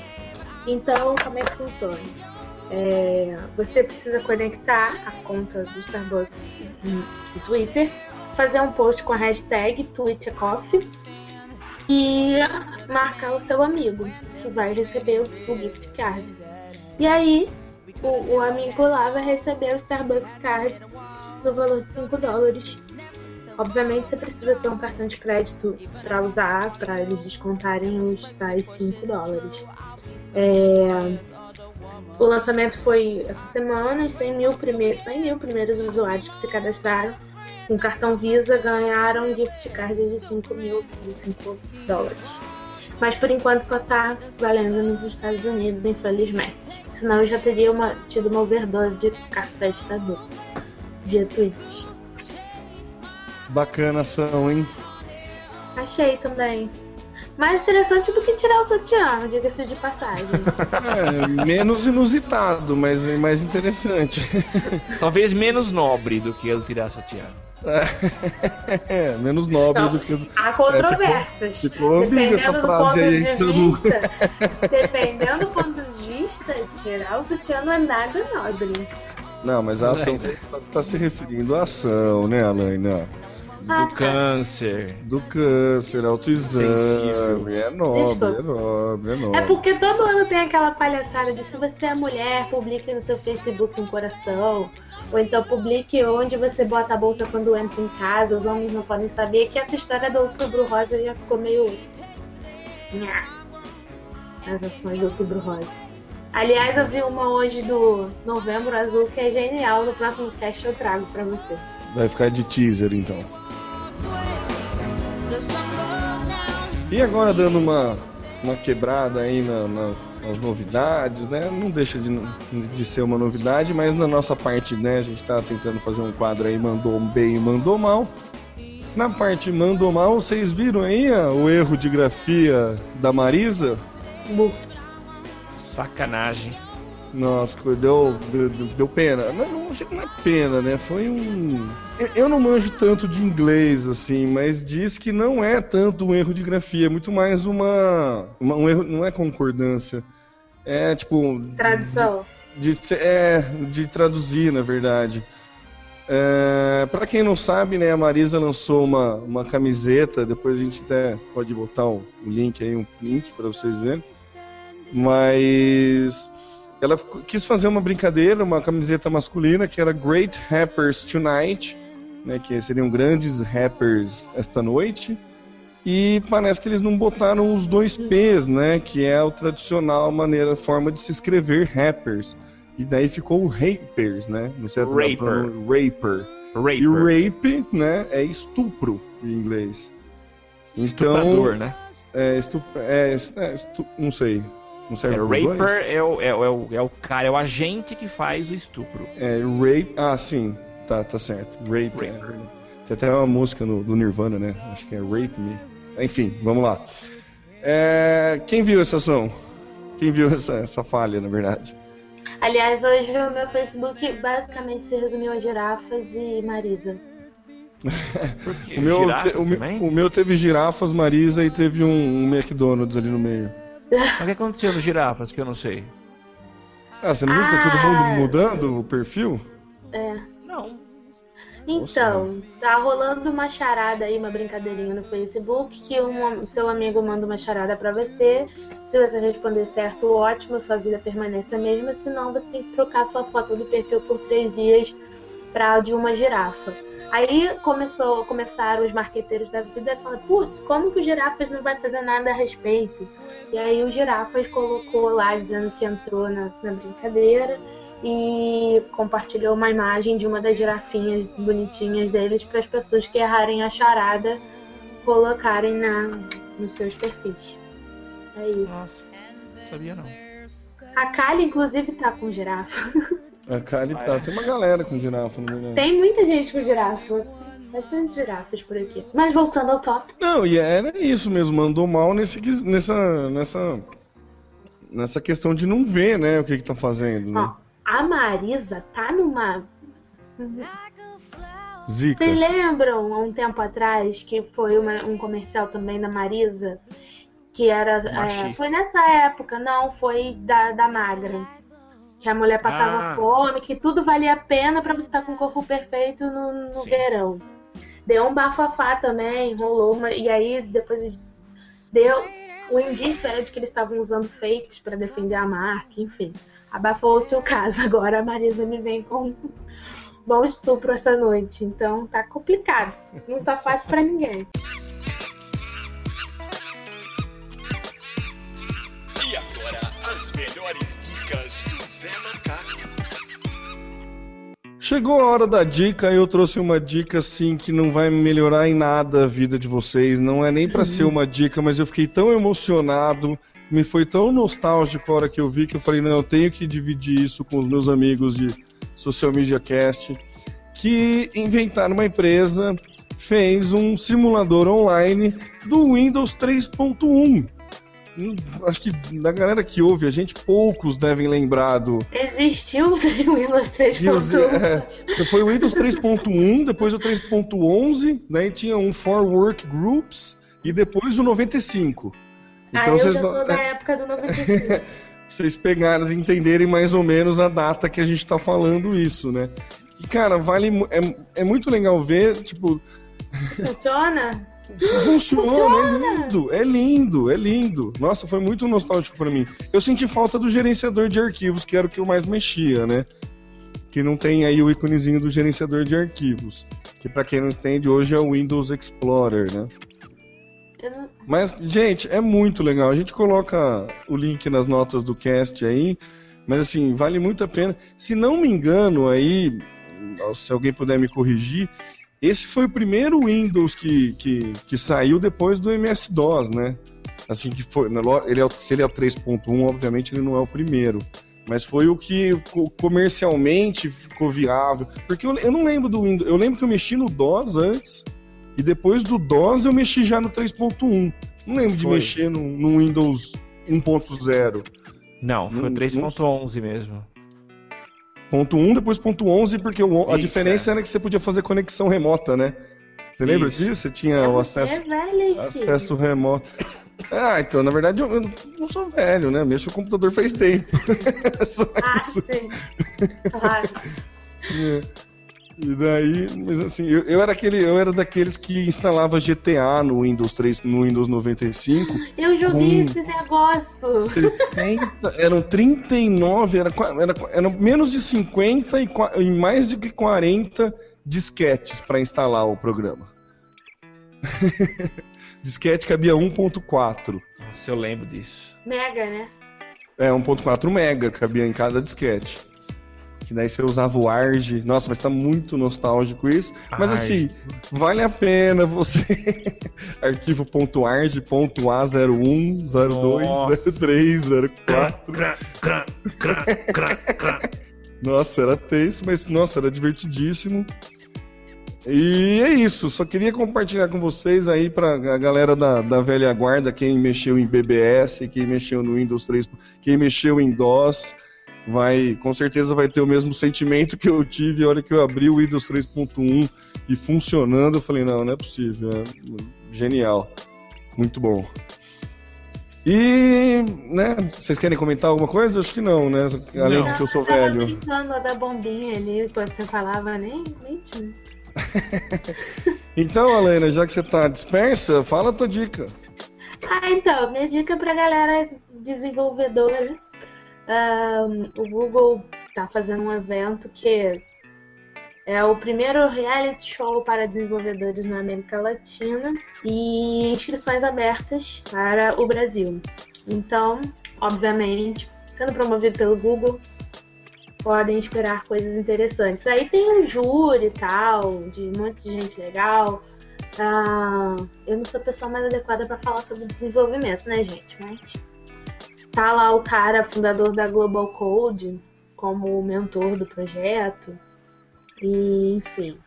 Então, como é que funciona? É, você precisa conectar a conta do Starbucks no Twitter, fazer um post com a hashtag TwitterCoffee e marcar o seu amigo, que vai receber o, gift card. E aí, o, o, amigo lá vai receber o Starbucks Card no valor de 5 dólares. Obviamente, você precisa ter um cartão de crédito para usar, para eles descontarem os tais 5 dólares. É... O lançamento foi essa semana, os 100 mil, primeir... 100 mil primeiros usuários que se cadastraram com cartão Visa ganharam gift card de 5 mil, de 5 dólares. Mas por enquanto só tá valendo nos Estados Unidos, infelizmente. Senão eu já teria uma, tido uma overdose de café de Starbucks via Twitch. Bacana ação, hein? Achei também. Mais interessante do que tirar o sutiã, diga-se de passagem. É, menos inusitado, mas mais interessante. Talvez menos nobre do que eu tirar o sutiã. É, menos nobre então, do que. Há controvérsias. É, ficou, ficou essa frase aí. De vista, dependendo do ponto de vista, tirar o sutiã não é nada nobre. Não, mas a ação está se referindo à ação, né, Alain? Do ah, câncer. Do câncer, autoexame. É nobre, é nobre, é nobre. É porque todo ano tem aquela palhaçada de se você é mulher, publique no seu Facebook um coração. Ou então publique onde você bota a bolsa quando entra em casa, os homens não podem saber. Que essa história do outubro rosa já ficou meio. As ações do outubro rosa. Aliás, eu vi uma hoje do Novembro Azul que é genial. No próximo cast eu trago pra vocês. Vai ficar de teaser então. E agora dando uma, uma quebrada aí na- nas, nas novidades, né? Não deixa de, de ser uma novidade, mas na nossa parte, né? A gente tá tentando fazer um quadro aí, mandou bem e mandou mal. Na parte mandou mal, vocês viram aí ó, o erro de grafia da Marisa? Sacanagem. Nossa, deu, deu, deu pena. Não, não sei não é pena, né? Foi um. eu- Eu não manjo tanto de inglês, assim, mas diz que não é tanto um erro de grafia, é muito mais uma. uma- um erro. Não é concordância. É tipo. Tradução. De, ser- é, de traduzir, na verdade. É, para quem não sabe, né, a Marisa lançou uma, uma camiseta, depois a gente até pode botar o, o link aí, um link para vocês verem. Mas ela quis fazer uma brincadeira, uma camiseta masculina que era Great Rappers Tonight, né, que seriam grandes rappers esta noite. E parece que eles não botaram os dois P's, né, que é a tradicional maneira, forma de se escrever rappers. E daí ficou o rapers, né? Não sei a Raper. pronun- Raper. E o Raper. rape, né, é estupro em inglês. Então, Estuprador, né? é, estupro, é, é não sei. Não serve É, raper é o, é, o, é, o, é o cara, é o agente que faz o estupro. É, rape. Ah, sim. Tá, tá certo. Rape. é. Tem até uma música no, do Nirvana, né? Acho que é Rape Me. Enfim, vamos lá. É, quem viu essa ação? Quem viu essa, essa falha, na verdade? Aliás, hoje o meu Facebook basicamente se resumiu a girafas e Marisa. O meu, girafas te- o, meu- o meu teve girafas, Marisa e teve um, um McDonald's ali no meio. Mas o que aconteceu no girafas que eu não sei? Ah, você não viu que tá todo Ah. mundo mudando o perfil? É. Não. Então, tá rolando uma charada aí, uma brincadeirinha no Facebook, que um seu amigo manda uma charada pra você. Se você responder certo, ótimo, sua vida permanece a mesma. Senão, você tem que trocar sua foto do perfil por três dias pra de uma girafa. Aí começou, começaram os marqueteiros da vida a falar, putz, como que o girafas não vai fazer nada a respeito? E aí o girafas colocou lá dizendo que entrou na, na brincadeira e compartilhou uma imagem de uma das girafinhas bonitinhas deles para as pessoas que errarem a charada colocarem na, nos seus perfis. É isso. Nossa, sabia não. A Kali, inclusive, tá com girafa. A Kali tá. é? Tem uma galera com girafa, não me Tem muita gente com girafa. Bastante girafas por aqui. Mas voltando ao tópico. Não, e era isso mesmo, mandou mal nesse, nessa, nessa, nessa questão de não ver, né, o que que tá fazendo, né? Ó, a Marisa tá numa. Zica. Vocês lembram há um tempo atrás que foi uma- um comercial também da Marisa? Que era. é, foi nessa época, não, foi da, da Magra. Que a mulher passava Ah. fome, que tudo valia a pena pra você estar com o corpo perfeito no, no verão. Deu um bafafá também, rolou uma. E aí depois deu. O indício era de que eles estavam usando fakes pra defender a marca, enfim. Abafou-se o caso. Agora a Marisa me vem com bom estupro essa noite. Então tá complicado. Não tá fácil pra ninguém. Chegou a hora da dica, eu trouxe uma dica assim que não vai melhorar em nada a vida de vocês, não é nem pra ser uma dica, mas eu fiquei tão emocionado, me foi tão nostálgico a hora que eu vi que eu falei, não, eu tenho que dividir isso com os meus amigos de Social Media Cast, que inventaram uma empresa, fez um simulador online do Windows 3.1. Hum, Acho que da galera que ouve, a gente poucos devem lembrar do, Existiu o Windows e os- 3.1. é, foi o Windows 3.1, depois o 3.11, daí tinha um For Work Groups e depois o 95. Ah, Então eu vocês, já sou da é, época do 95. vocês pegaram e entenderem mais ou menos a data que a gente tá falando isso, né? E cara, vale é, é muito legal ver, tipo, Funciona? Funciona, é lindo, é lindo, é lindo. Nossa, foi muito nostálgico pra mim. Eu senti falta do gerenciador de arquivos, que era o que eu mais mexia, né? Que não tem aí o íconezinho do gerenciador de arquivos, que pra quem não entende hoje é o Windows Explorer, né? Não- Mas, gente, é muito legal. A gente coloca o link nas notas do cast aí. Mas, assim, vale muito a pena. Se não me engano, aí, se alguém puder me corrigir, esse foi o primeiro Windows que, que, que saiu depois do MS-DOS, né? Assim que foi. Ele é, se ele é o 3.1, obviamente ele não é o primeiro. Mas foi o que comercialmente ficou viável. Porque eu, eu não lembro do Windows. Eu lembro que eu mexi no DOS antes. E depois do DOS eu mexi já no 3.1. Não lembro de foi. mexer no, no Windows 1.0. Não, foi o 3.11 mesmo. Ponto 1, depois ponto 11, porque o, a Isso, diferença é. era que você podia fazer conexão remota, né? Você lembra Isso. disso? Você tinha o acesso, é velho, acesso remoto. Ah, então, na verdade, eu, eu não sou velho, né? Mexo o computador faz tempo. Só ah, isso. sim. Claro. É. E daí, mas assim, eu, eu, era aquele, eu era daqueles que instalava GTA no Windows 3, no Windows 95. Eu joguei esse negócio. 60, eram 39, era, era, eram menos de 50 e, e mais de que 40 disquetes para instalar o programa. Disquete cabia 1.4. Se eu lembro disso. Mega, né? É, 1.4 mega cabia em cada disquete. Que daí você usava o ARG. Nossa, mas tá muito nostálgico isso. Mas Ai. assim, vale a pena você. Arquivo .arg, .a01, 02, 03, 04. Nossa, era tenso, mas nossa, era divertidíssimo. E é isso, só queria compartilhar com vocês aí para a galera da, da velha guarda, quem mexeu em BBS, quem mexeu no Windows 3, quem mexeu em DOS, vai, com certeza vai ter o mesmo sentimento que eu tive a hora que eu abri o Windows 3.1 e funcionando, eu falei, não, não é possível, é genial, muito bom. E, né, vocês querem comentar alguma coisa? Acho que não, né? Além não, de que eu sou eu velho. Eu tava da bombinha ali, quando você falava, nem, nem tinha. então, Alena, já que você tá dispersa, fala a tua dica. Ah, então, minha dica pra galera desenvolvedora. O Google tá fazendo um evento que é o primeiro reality show para desenvolvedores na América Latina e inscrições abertas para o Brasil. Então, obviamente, sendo promovido pelo Google, podem esperar coisas interessantes. Aí tem um júri e tal, de muita gente legal. Ah, eu não sou a pessoa mais adequada para falar sobre desenvolvimento, né, gente? Mas tá lá o cara, fundador da Global Code, como mentor do projeto. E, enfim,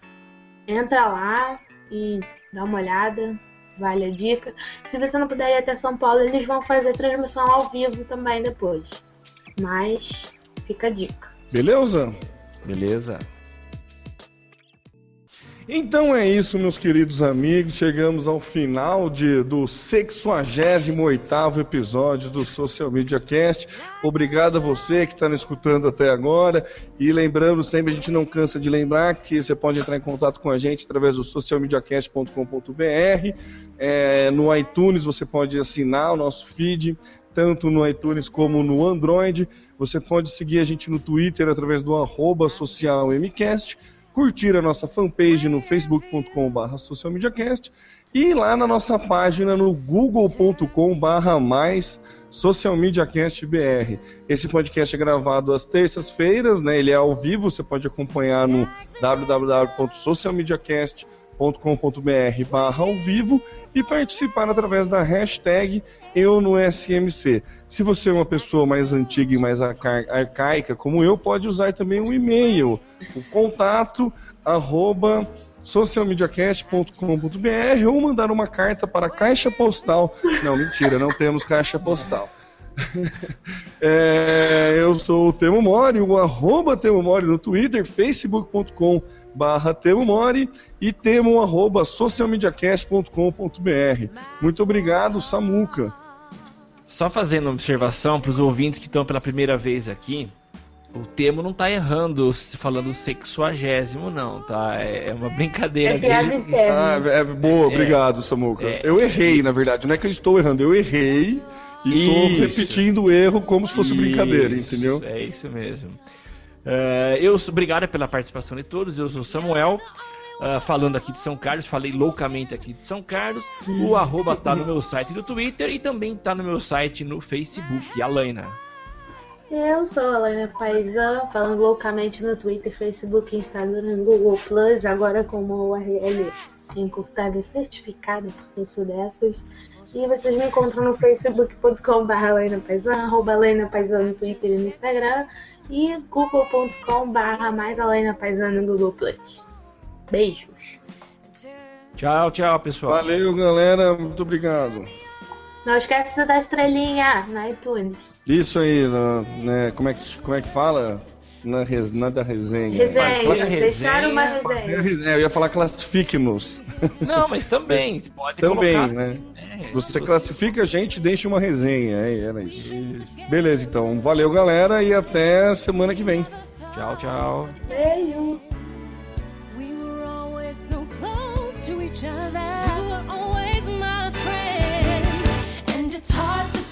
entra lá e dá uma olhada, vale a dica. Se você não puder ir até São Paulo, eles vão fazer transmissão ao vivo também depois. Mas fica a dica. Beleza? Beleza. Então é isso, meus queridos amigos. Chegamos ao final de, do 68 episódio do Social Media Cast. Obrigado a você que está nos escutando até agora. E lembrando sempre, a gente não cansa de lembrar que você pode entrar em contato com a gente através do socialmediacast.com.br. É, no iTunes você pode assinar o nosso feed, tanto no iTunes como no Android. Você pode seguir a gente no Twitter através do socialmcast, curtir a nossa fanpage no facebook.com.br socialmediacast e lá na nossa página no google.com.br mais socialmediacastbr. Esse podcast é gravado às terças-feiras, né? Ele é ao vivo, você pode acompanhar no www.socialmediacast.com com.br barra ao vivo e participar através da hashtag eu no SMC. Se você é uma pessoa mais antiga e mais arcaica como eu, pode usar também o um e-mail, o contato arroba socialmediacast.com.br ou mandar uma carta para a caixa postal. Não, mentira, não temos caixa postal. é, eu sou o Temo Mori, o arroba Temo Mori no Twitter, facebook.com barra Temo Mori e temo arroba socialmediacast.com.br. Muito obrigado, Samuca. Só fazendo uma observação para os ouvintes que estão pela primeira vez aqui, o Temo não está errando falando sexuagésimo, não, tá? É, é uma brincadeira é dele. Ah, é, boa, é. obrigado, Samuca. É, eu errei, na verdade, não é que eu estou errando, eu errei e estou repetindo o erro como se fosse isso, brincadeira, entendeu? É isso mesmo. Uh, eu, obrigado pela participação de todos. Eu sou Samuel. uh, falando aqui de São Carlos, falei loucamente aqui de São Carlos. O arroba tá no meu site do Twitter e também tá no meu site no Facebook, Alaina. Eu sou a Alaina Paisan, falando loucamente no Twitter, Facebook, Instagram, Google Plus, agora com uma URL encurtada certificada, porque eu sou dessas. E vocês me encontram no facebook.com.br arroba Alaina Paisan no Twitter e no Instagram, e google.com.br mais Alaina Paisan no Google Plus. Beijos. Tchau, tchau, pessoal. Valeu, galera. Muito obrigado. Não esquece de dar estrelinha na iTunes. Isso aí, né? Como é que, como é que fala? na res, na da resenha. Resenha, uma resenha. É, eu ia falar classifique-nos. Não, mas também, você pode Também, colocar. né? É, você classifica a gente deixa uma resenha. É, era isso. Beleza, então. Valeu, galera, e até semana que vem. Tchau, tchau. Beijo. each other. You were always my friend, and it's hard to.